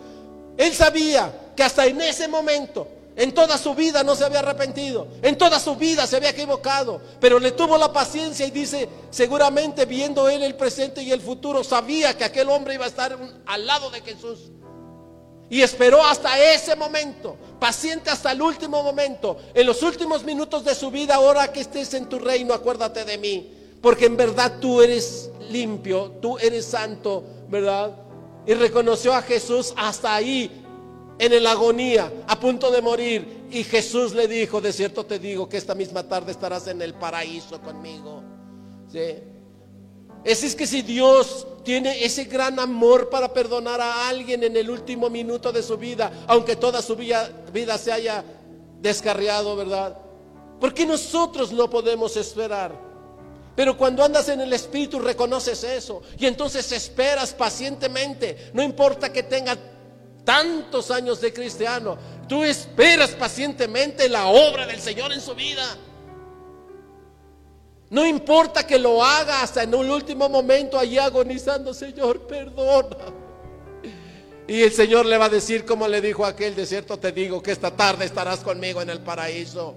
Él sabía que hasta en ese momento, en toda su vida no se había arrepentido, en toda su vida se había equivocado, pero le tuvo la paciencia y dice, seguramente viendo él el presente y el futuro, sabía que aquel hombre iba a estar al lado de Jesús. Y esperó hasta ese momento, paciente hasta el último momento. En los últimos minutos de su vida, ahora que estés en tu reino, acuérdate de mí. Porque en verdad tú eres limpio, tú eres santo, ¿verdad? Y reconoció a Jesús hasta ahí, en la agonía, a punto de morir. Y Jesús le dijo, de cierto te digo que esta misma tarde estarás en el paraíso conmigo. ¿Sí? Es, que si Dios tiene ese gran amor para perdonar a alguien en el último minuto de su vida, aunque toda su vida, vida se haya descarriado, ¿verdad? Porque nosotros no podemos esperar. Pero cuando andas en el Espíritu reconoces eso y entonces esperas pacientemente, no importa que tenga tantos años de cristiano, tú esperas pacientemente la obra del Señor en su vida. No importa que lo haga hasta en un último momento allí agonizando, Señor, perdona. Y el Señor le va a decir como le dijo aquel, de cierto te digo que esta tarde estarás conmigo en el paraíso.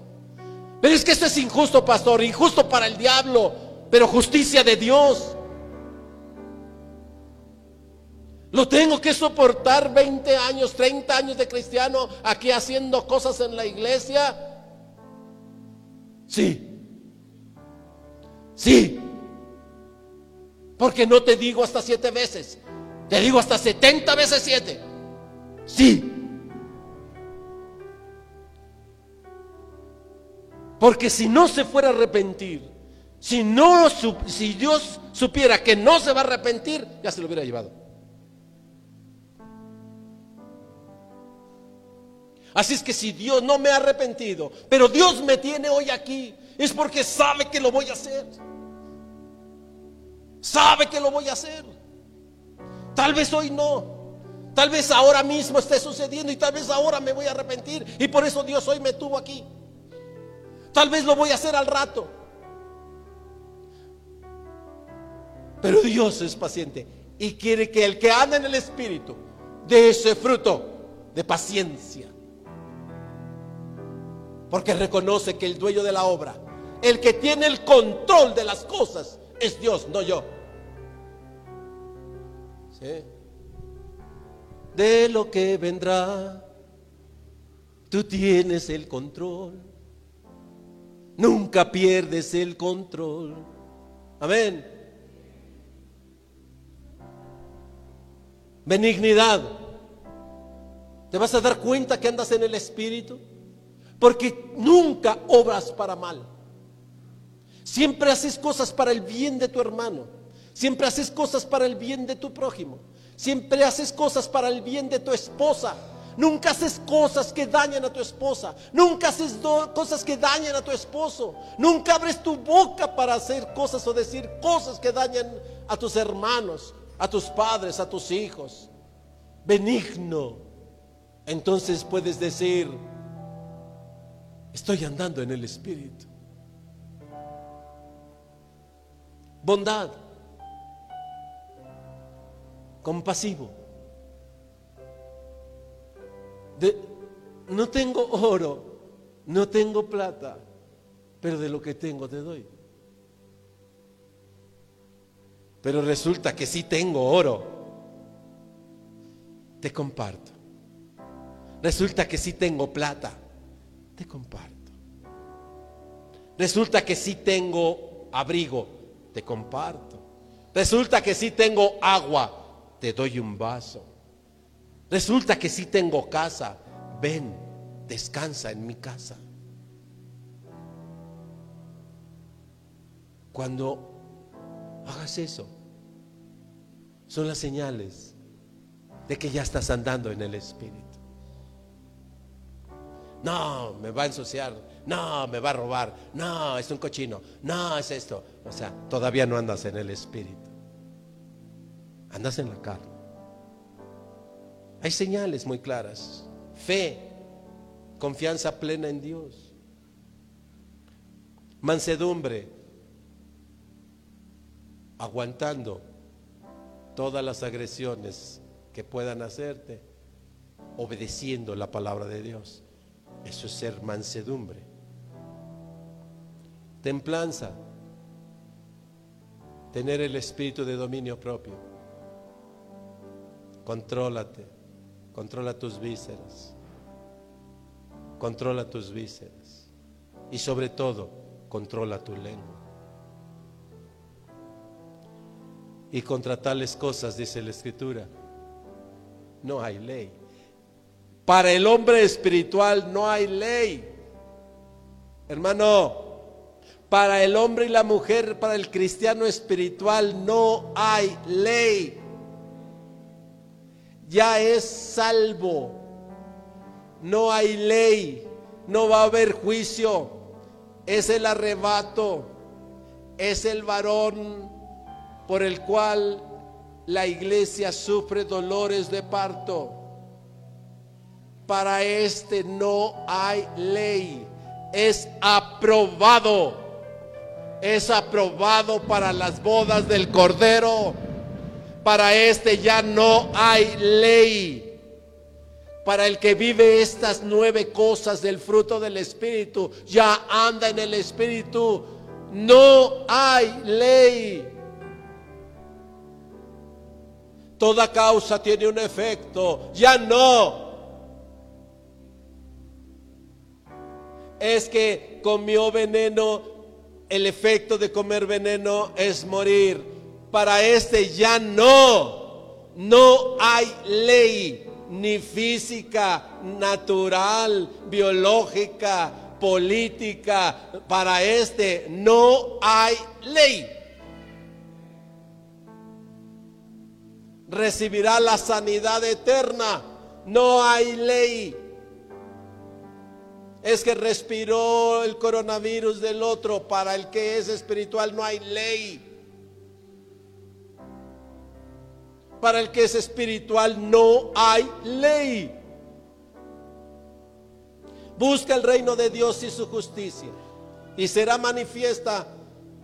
Pero es que esto es injusto, pastor, injusto para el diablo, pero justicia de Dios. Lo tengo que soportar 20 años, 30 años de cristiano aquí haciendo cosas en la iglesia. Sí, Sí. Porque no te digo hasta siete veces. Te digo hasta setenta veces siete. Sí. Porque si no se fuera a arrepentir, si no si Dios supiera que no se va a arrepentir, ya se lo hubiera llevado. Así es que si Dios no me ha arrepentido, pero Dios me tiene hoy aquí, es porque sabe que lo voy a hacer. Sabe que lo voy a hacer. Tal vez hoy no. Tal vez ahora mismo esté sucediendo y tal vez ahora me voy a arrepentir. Y por eso Dios hoy me tuvo aquí. Tal vez lo voy a hacer al rato. Pero Dios es paciente y quiere que el que anda en el Espíritu dé ese fruto de paciencia. Porque reconoce que el dueño de la obra el que tiene el control de las cosas es Dios, no yo. De lo que vendrá, tú tienes el control. Nunca pierdes el control. Amén. Benignidad. ¿Te vas a dar cuenta que andas en el Espíritu? Porque nunca obras para mal. Siempre haces cosas para el bien de tu hermano. Siempre haces cosas para el bien de tu prójimo. Siempre haces cosas para el bien de tu esposa. Nunca haces cosas que dañan a tu esposa. Nunca haces cosas que dañan a tu esposo. Nunca abres tu boca para hacer cosas o decir cosas que dañan a tus hermanos, a tus padres, a tus hijos. Benigno. Entonces puedes decir, estoy andando en el Espíritu. Bondad. Compasivo no tengo oro, no tengo plata, pero de lo que tengo te doy. Pero resulta que si tengo oro, te comparto. Resulta que si tengo plata, te comparto. Resulta que si tengo abrigo, te comparto. Resulta que si tengo agua, te doy un vaso. Resulta que si tengo casa. Ven, descansa en mi casa. Cuando hagas eso, son las señales de que ya estás andando en el Espíritu. No, me va a ensuciar. No, me va a robar. No, es un cochino. No, es esto. O sea, todavía no andas en el Espíritu. Andas en la carne. Hay señales muy claras. Fe, confianza plena en Dios. Mansedumbre, aguantando todas las agresiones que puedan hacerte, obedeciendo la palabra de Dios. Eso es ser mansedumbre. Templanza, tener el espíritu de dominio propio. Contrólate. Controla tus vísceras. Controla tus vísceras. Y sobre todo, controla tu lengua. Y contra tales cosas, dice la Escritura, no hay ley. Para el hombre espiritual no hay ley. Hermano, para el hombre y la mujer, para el cristiano espiritual no hay ley ya es salvo. No hay ley, no va a haber juicio. Es el arrebato, es el varón por el cual la iglesia sufre dolores de parto. Para este no hay ley, es aprobado. Es aprobado para las bodas del Cordero para este ya no hay ley. Para el que vive estas nueve cosas del fruto del Espíritu, ya anda en el Espíritu, no hay ley. Toda causa tiene un efecto, ya no. Es que comió veneno, el efecto de comer veneno es morir para este ya no. No hay ley, ni física, natural, biológica, política. Para este no hay ley. Recibirá la sanidad eterna. No hay ley. Es que respiró el coronavirus del otro. Para el que es espiritual no hay ley. Para el que es espiritual no hay ley. Busca el reino de Dios y su justicia. Y será manifiesta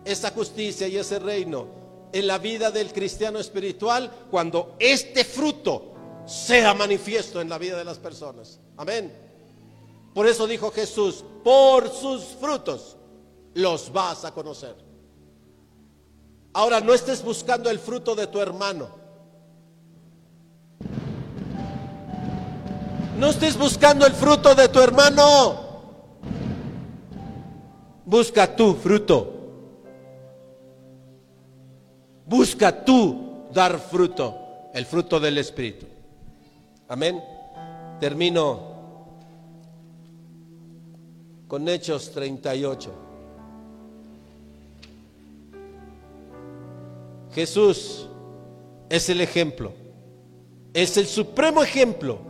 esa justicia y ese reino en la vida del cristiano espiritual cuando este fruto sea manifiesto en la vida de las personas. Amén. Por eso dijo Jesús, por sus frutos los vas a conocer. Ahora no estés buscando el fruto de tu hermano. No estés buscando el fruto de tu hermano. Busca tu fruto. Busca tú dar fruto, el fruto del Espíritu. Amén. Termino con Hechos 38. Jesús es el ejemplo, es el supremo ejemplo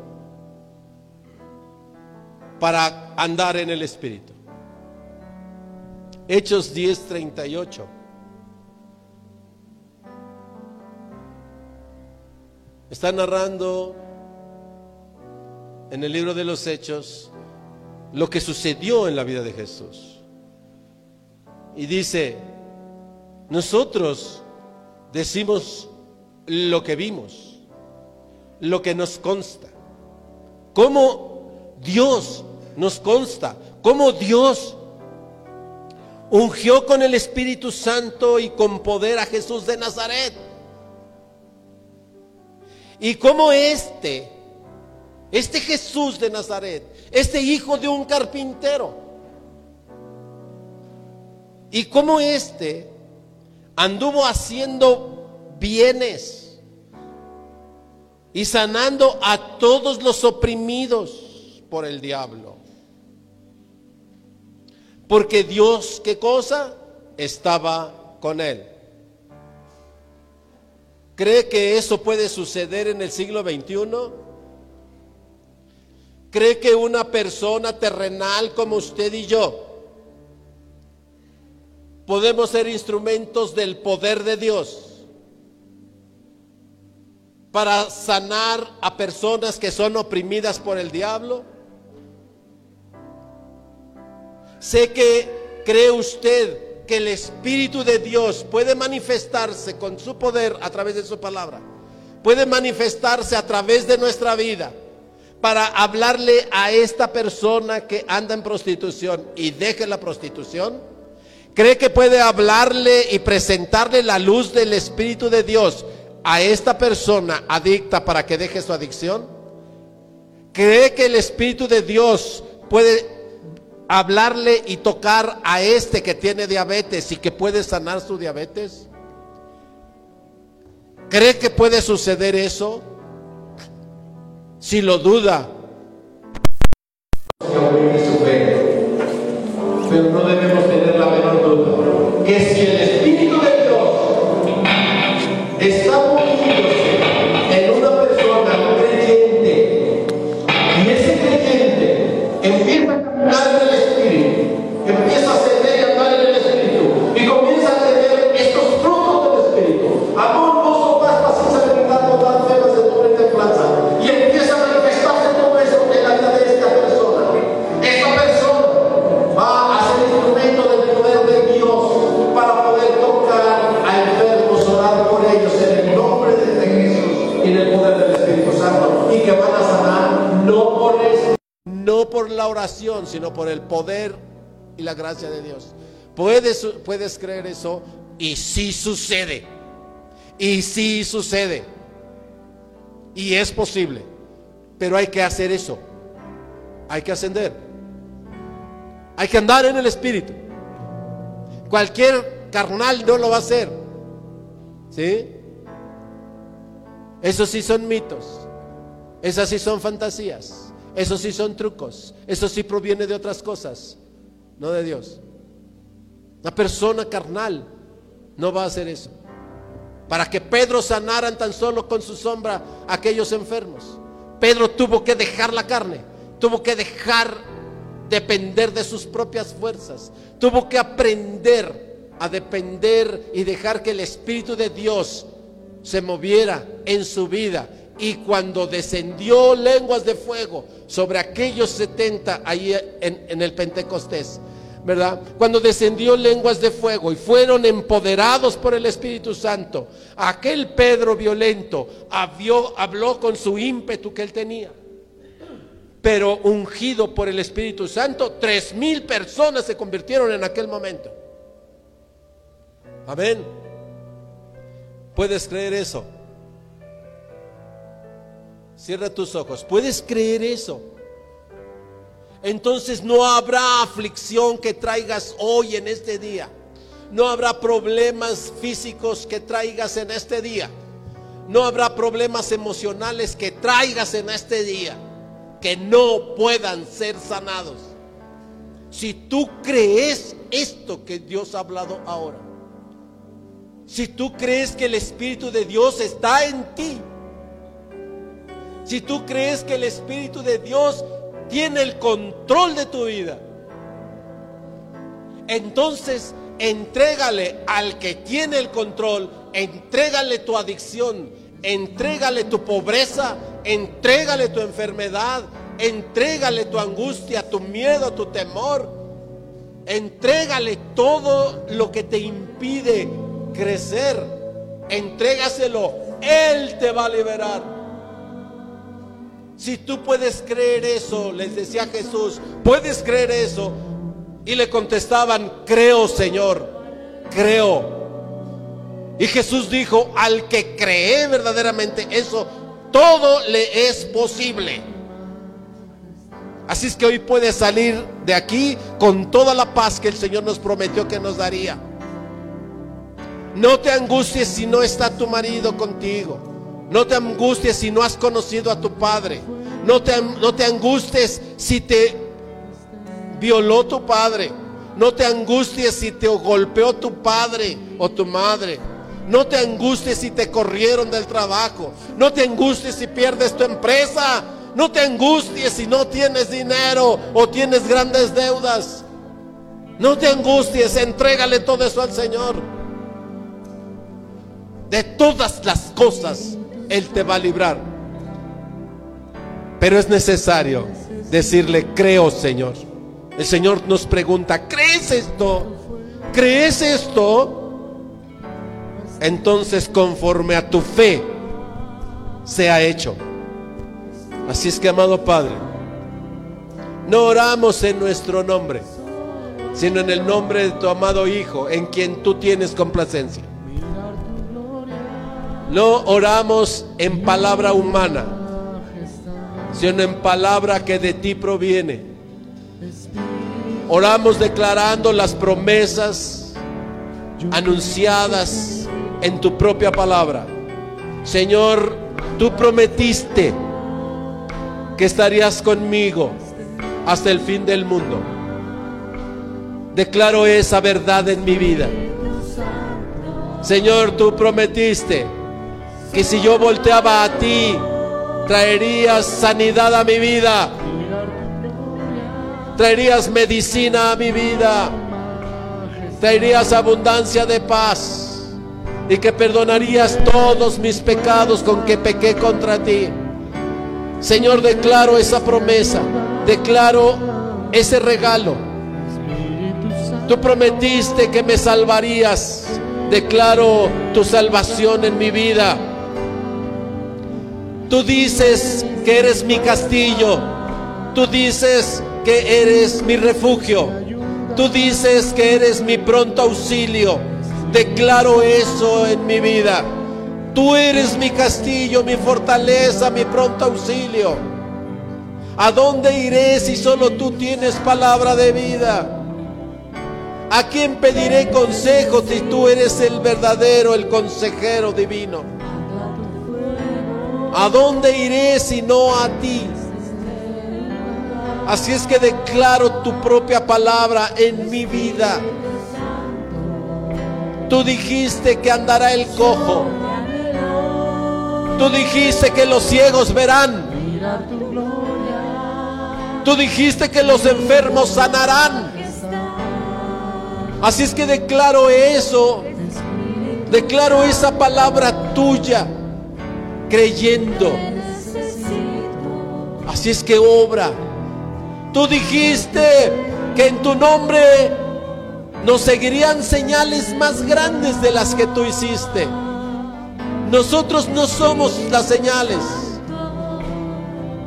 para andar en el Espíritu. Hechos 10:38. Está narrando en el libro de los Hechos lo que sucedió en la vida de Jesús. Y dice, nosotros decimos lo que vimos, lo que nos consta. Cómo Dios nos consta, cómo Dios ungió con el Espíritu Santo y con poder a Jesús de Nazaret. Y cómo este, este Jesús de Nazaret, este hijo de un carpintero, y cómo este anduvo haciendo bienes y sanando a todos los oprimidos por el diablo. Porque Dios, ¿qué cosa? Estaba con él. ¿Cree que eso puede suceder en el siglo XXI? ¿Cree que una persona terrenal como usted y yo podemos ser instrumentos del poder de Dios para sanar a personas que son oprimidas por el diablo? Sé que cree usted que el Espíritu de Dios puede manifestarse con su poder a través de su palabra. Puede manifestarse a través de nuestra vida para hablarle a esta persona que anda en prostitución y deje la prostitución. ¿Cree que puede hablarle y presentarle la luz del Espíritu de Dios a esta persona adicta para que deje su adicción? ¿Cree que el Espíritu de Dios puede hablarle y tocar a este que tiene diabetes y que puede sanar su diabetes? ¿Cree que puede suceder eso? Si lo duda, pero no debemos sino por el poder y la gracia de Dios. Puedes, puedes creer eso y sí sucede. Y sí sucede. Y es posible. Pero hay que hacer eso. Hay que ascender. Hay que andar en el Espíritu. Cualquier carnal no lo va a hacer. ¿Sí? Eso sí son mitos. Esas sí son fantasías. Esos sí son trucos. Eso sí proviene de otras cosas, no de Dios. Una persona carnal no va a hacer eso. Para que Pedro sanaran tan solo con su sombra aquellos enfermos. Pedro tuvo que dejar la carne, tuvo que dejar depender de sus propias fuerzas, tuvo que aprender a depender y dejar que el Espíritu de Dios se moviera en su vida. Y cuando descendió lenguas de fuego sobre aquellos 70 ahí en, el Pentecostés, ¿verdad? Cuando descendió lenguas de fuego y fueron empoderados por el Espíritu Santo, aquel Pedro violento habló, habló con su ímpetu que él tenía. Pero ungido por el Espíritu Santo, tres mil personas se convirtieron en aquel momento. Amén. ¿Puedes creer eso? Cierra tus ojos. ¿Puedes creer eso? Entonces no habrá aflicción que traigas hoy en este día. No habrá problemas físicos que traigas en este día. No habrá problemas emocionales que traigas en este día que no puedan ser sanados. Si tú crees esto que Dios ha hablado ahora. Si tú crees que el Espíritu de Dios está en ti. Si tú crees que el Espíritu de Dios tiene el control de tu vida. Entonces, entrégale al que tiene el control, entrégale tu adicción, entrégale tu pobreza, entrégale tu enfermedad, entrégale tu angustia, tu miedo, tu temor. Entrégale todo lo que te impide crecer. Entrégaselo. Él te va a liberar. Si tú puedes creer eso, les decía Jesús, puedes creer eso. Y le contestaban, creo Señor, creo. Y Jesús dijo, al que cree verdaderamente eso, todo le es posible. Así es que hoy puedes salir de aquí con toda la paz que el Señor nos prometió que nos daría. No te angusties si no está tu marido contigo. No te angusties si no has conocido a tu padre. No te, no te angusties si te violó tu padre. No te angusties si te golpeó tu padre o tu madre. No te angusties si te corrieron del trabajo. No te angusties si pierdes tu empresa. No te angusties si no tienes dinero o tienes grandes deudas. No te angusties, entrégale todo eso al Señor. De todas las cosas Él te va a librar. Pero es necesario decirle, creo Señor. El Señor nos pregunta, ¿crees esto? ¿Crees esto? Entonces conforme a tu fe sea hecho. Así es que, amado Padre, no oramos en nuestro nombre, sino en el nombre de tu amado Hijo, en quien tú tienes complacencia. No oramos en palabra humana, sino en palabra que de ti proviene. Oramos declarando las promesas anunciadas en tu propia palabra. Señor, tú prometiste que estarías conmigo hasta el fin del mundo. Declaro esa verdad en mi vida. Señor, tú prometiste que si yo volteaba a ti, traerías sanidad a mi vida. Traerías medicina a mi vida. Traerías abundancia de paz. Y que perdonarías todos mis pecados con que pequé contra ti. Señor, declaro esa promesa. Declaro ese regalo. Tú prometiste que me salvarías. Declaro tu salvación en mi vida. Tú dices que eres mi castillo. Tú dices que eres mi refugio. Tú dices que eres mi pronto auxilio. Declaro eso en mi vida. Tú eres mi castillo, mi fortaleza, mi pronto auxilio. ¿A dónde iré si solo tú tienes palabra de vida? ¿A quién pediré consejo si tú eres el verdadero, el consejero divino? ¿A dónde iré si no a ti? Así es que declaro tu propia palabra en mi vida. Tú dijiste que andará el cojo. Tú dijiste que los ciegos verán. Tú dijiste que los enfermos sanarán. Así es que declaro eso. Declaro esa palabra tuya creyendo. Así es que obra. Tú dijiste que en tu nombre nos seguirían señales más grandes de las que tú hiciste. Nosotros no somos las señales.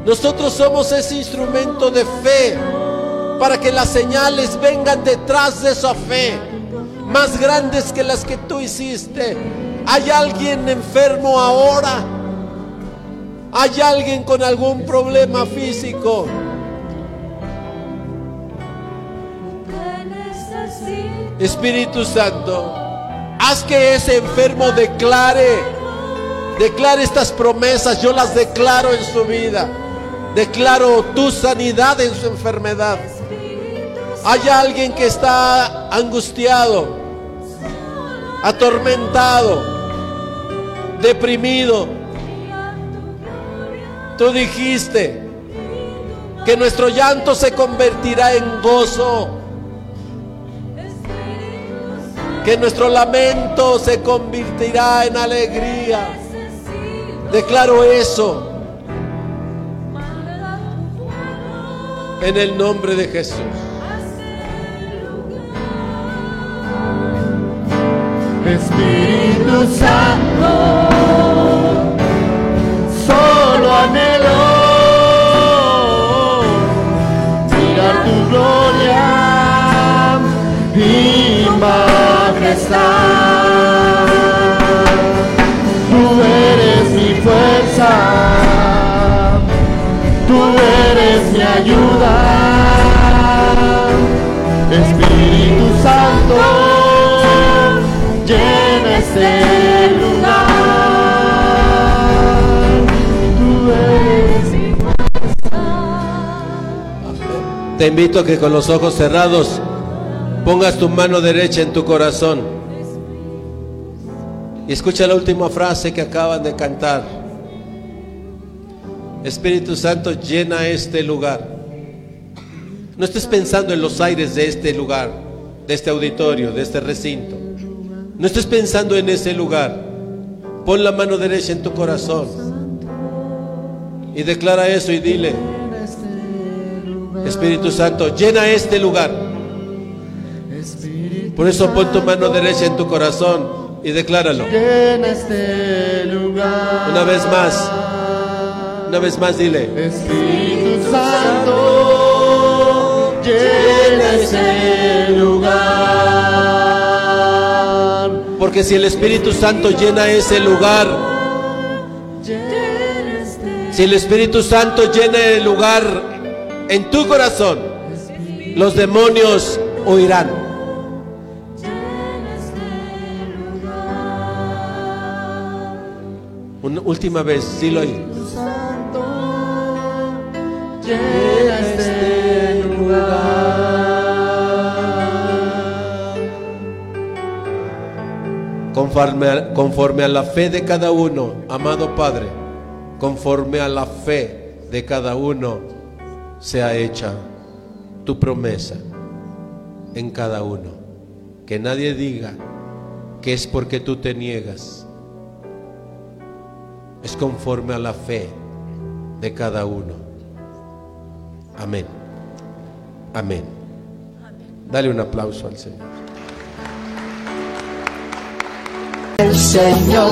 Nosotros somos ese instrumento de fe para que las señales vengan detrás de esa fe, más grandes que las que tú hiciste. ¿Hay alguien enfermo ahora? ¿Hay alguien con algún problema físico? Espíritu Santo, haz que ese enfermo declare, declare estas promesas, yo las declaro en su vida. Declaro tu sanidad en su enfermedad. Hay alguien que está angustiado, atormentado, deprimido. Tú dijiste que nuestro llanto se convertirá en gozo, que nuestro lamento se convertirá en alegría. Declaro eso en el nombre de Jesús. Espíritu Santo, anhelo mirar tu gloria y majestad. Tú eres mi fuerza, tú eres mi ayuda, Espíritu Santo Te invito a que con los ojos cerrados pongas tu mano derecha en tu corazón. Y escucha la última frase que acaban de cantar. Espíritu Santo llena este lugar. No estés pensando en los aires de este lugar, de este auditorio, de este recinto. No estés pensando en ese lugar. Pon la mano derecha en tu corazón. Y declara eso y dile, Espíritu Santo, llena este lugar. Por eso pon tu mano derecha en tu corazón y decláralo. llena este lugar. Una vez más. Una vez más dile. Espíritu Santo, llena este lugar. Porque si el Espíritu Santo llena ese lugar, si el Espíritu Santo llena el lugar en tu corazón, los demonios huirán. Una última vez, lugar. Conforme a, conforme a la fe de cada uno, amado Padre, conforme a la fe de cada uno, sea hecha tu promesa en cada uno. Que nadie diga que es porque tú te niegas. Es conforme a la fe de cada uno. Amén. Amén. Dale un aplauso al Señor. el Señor,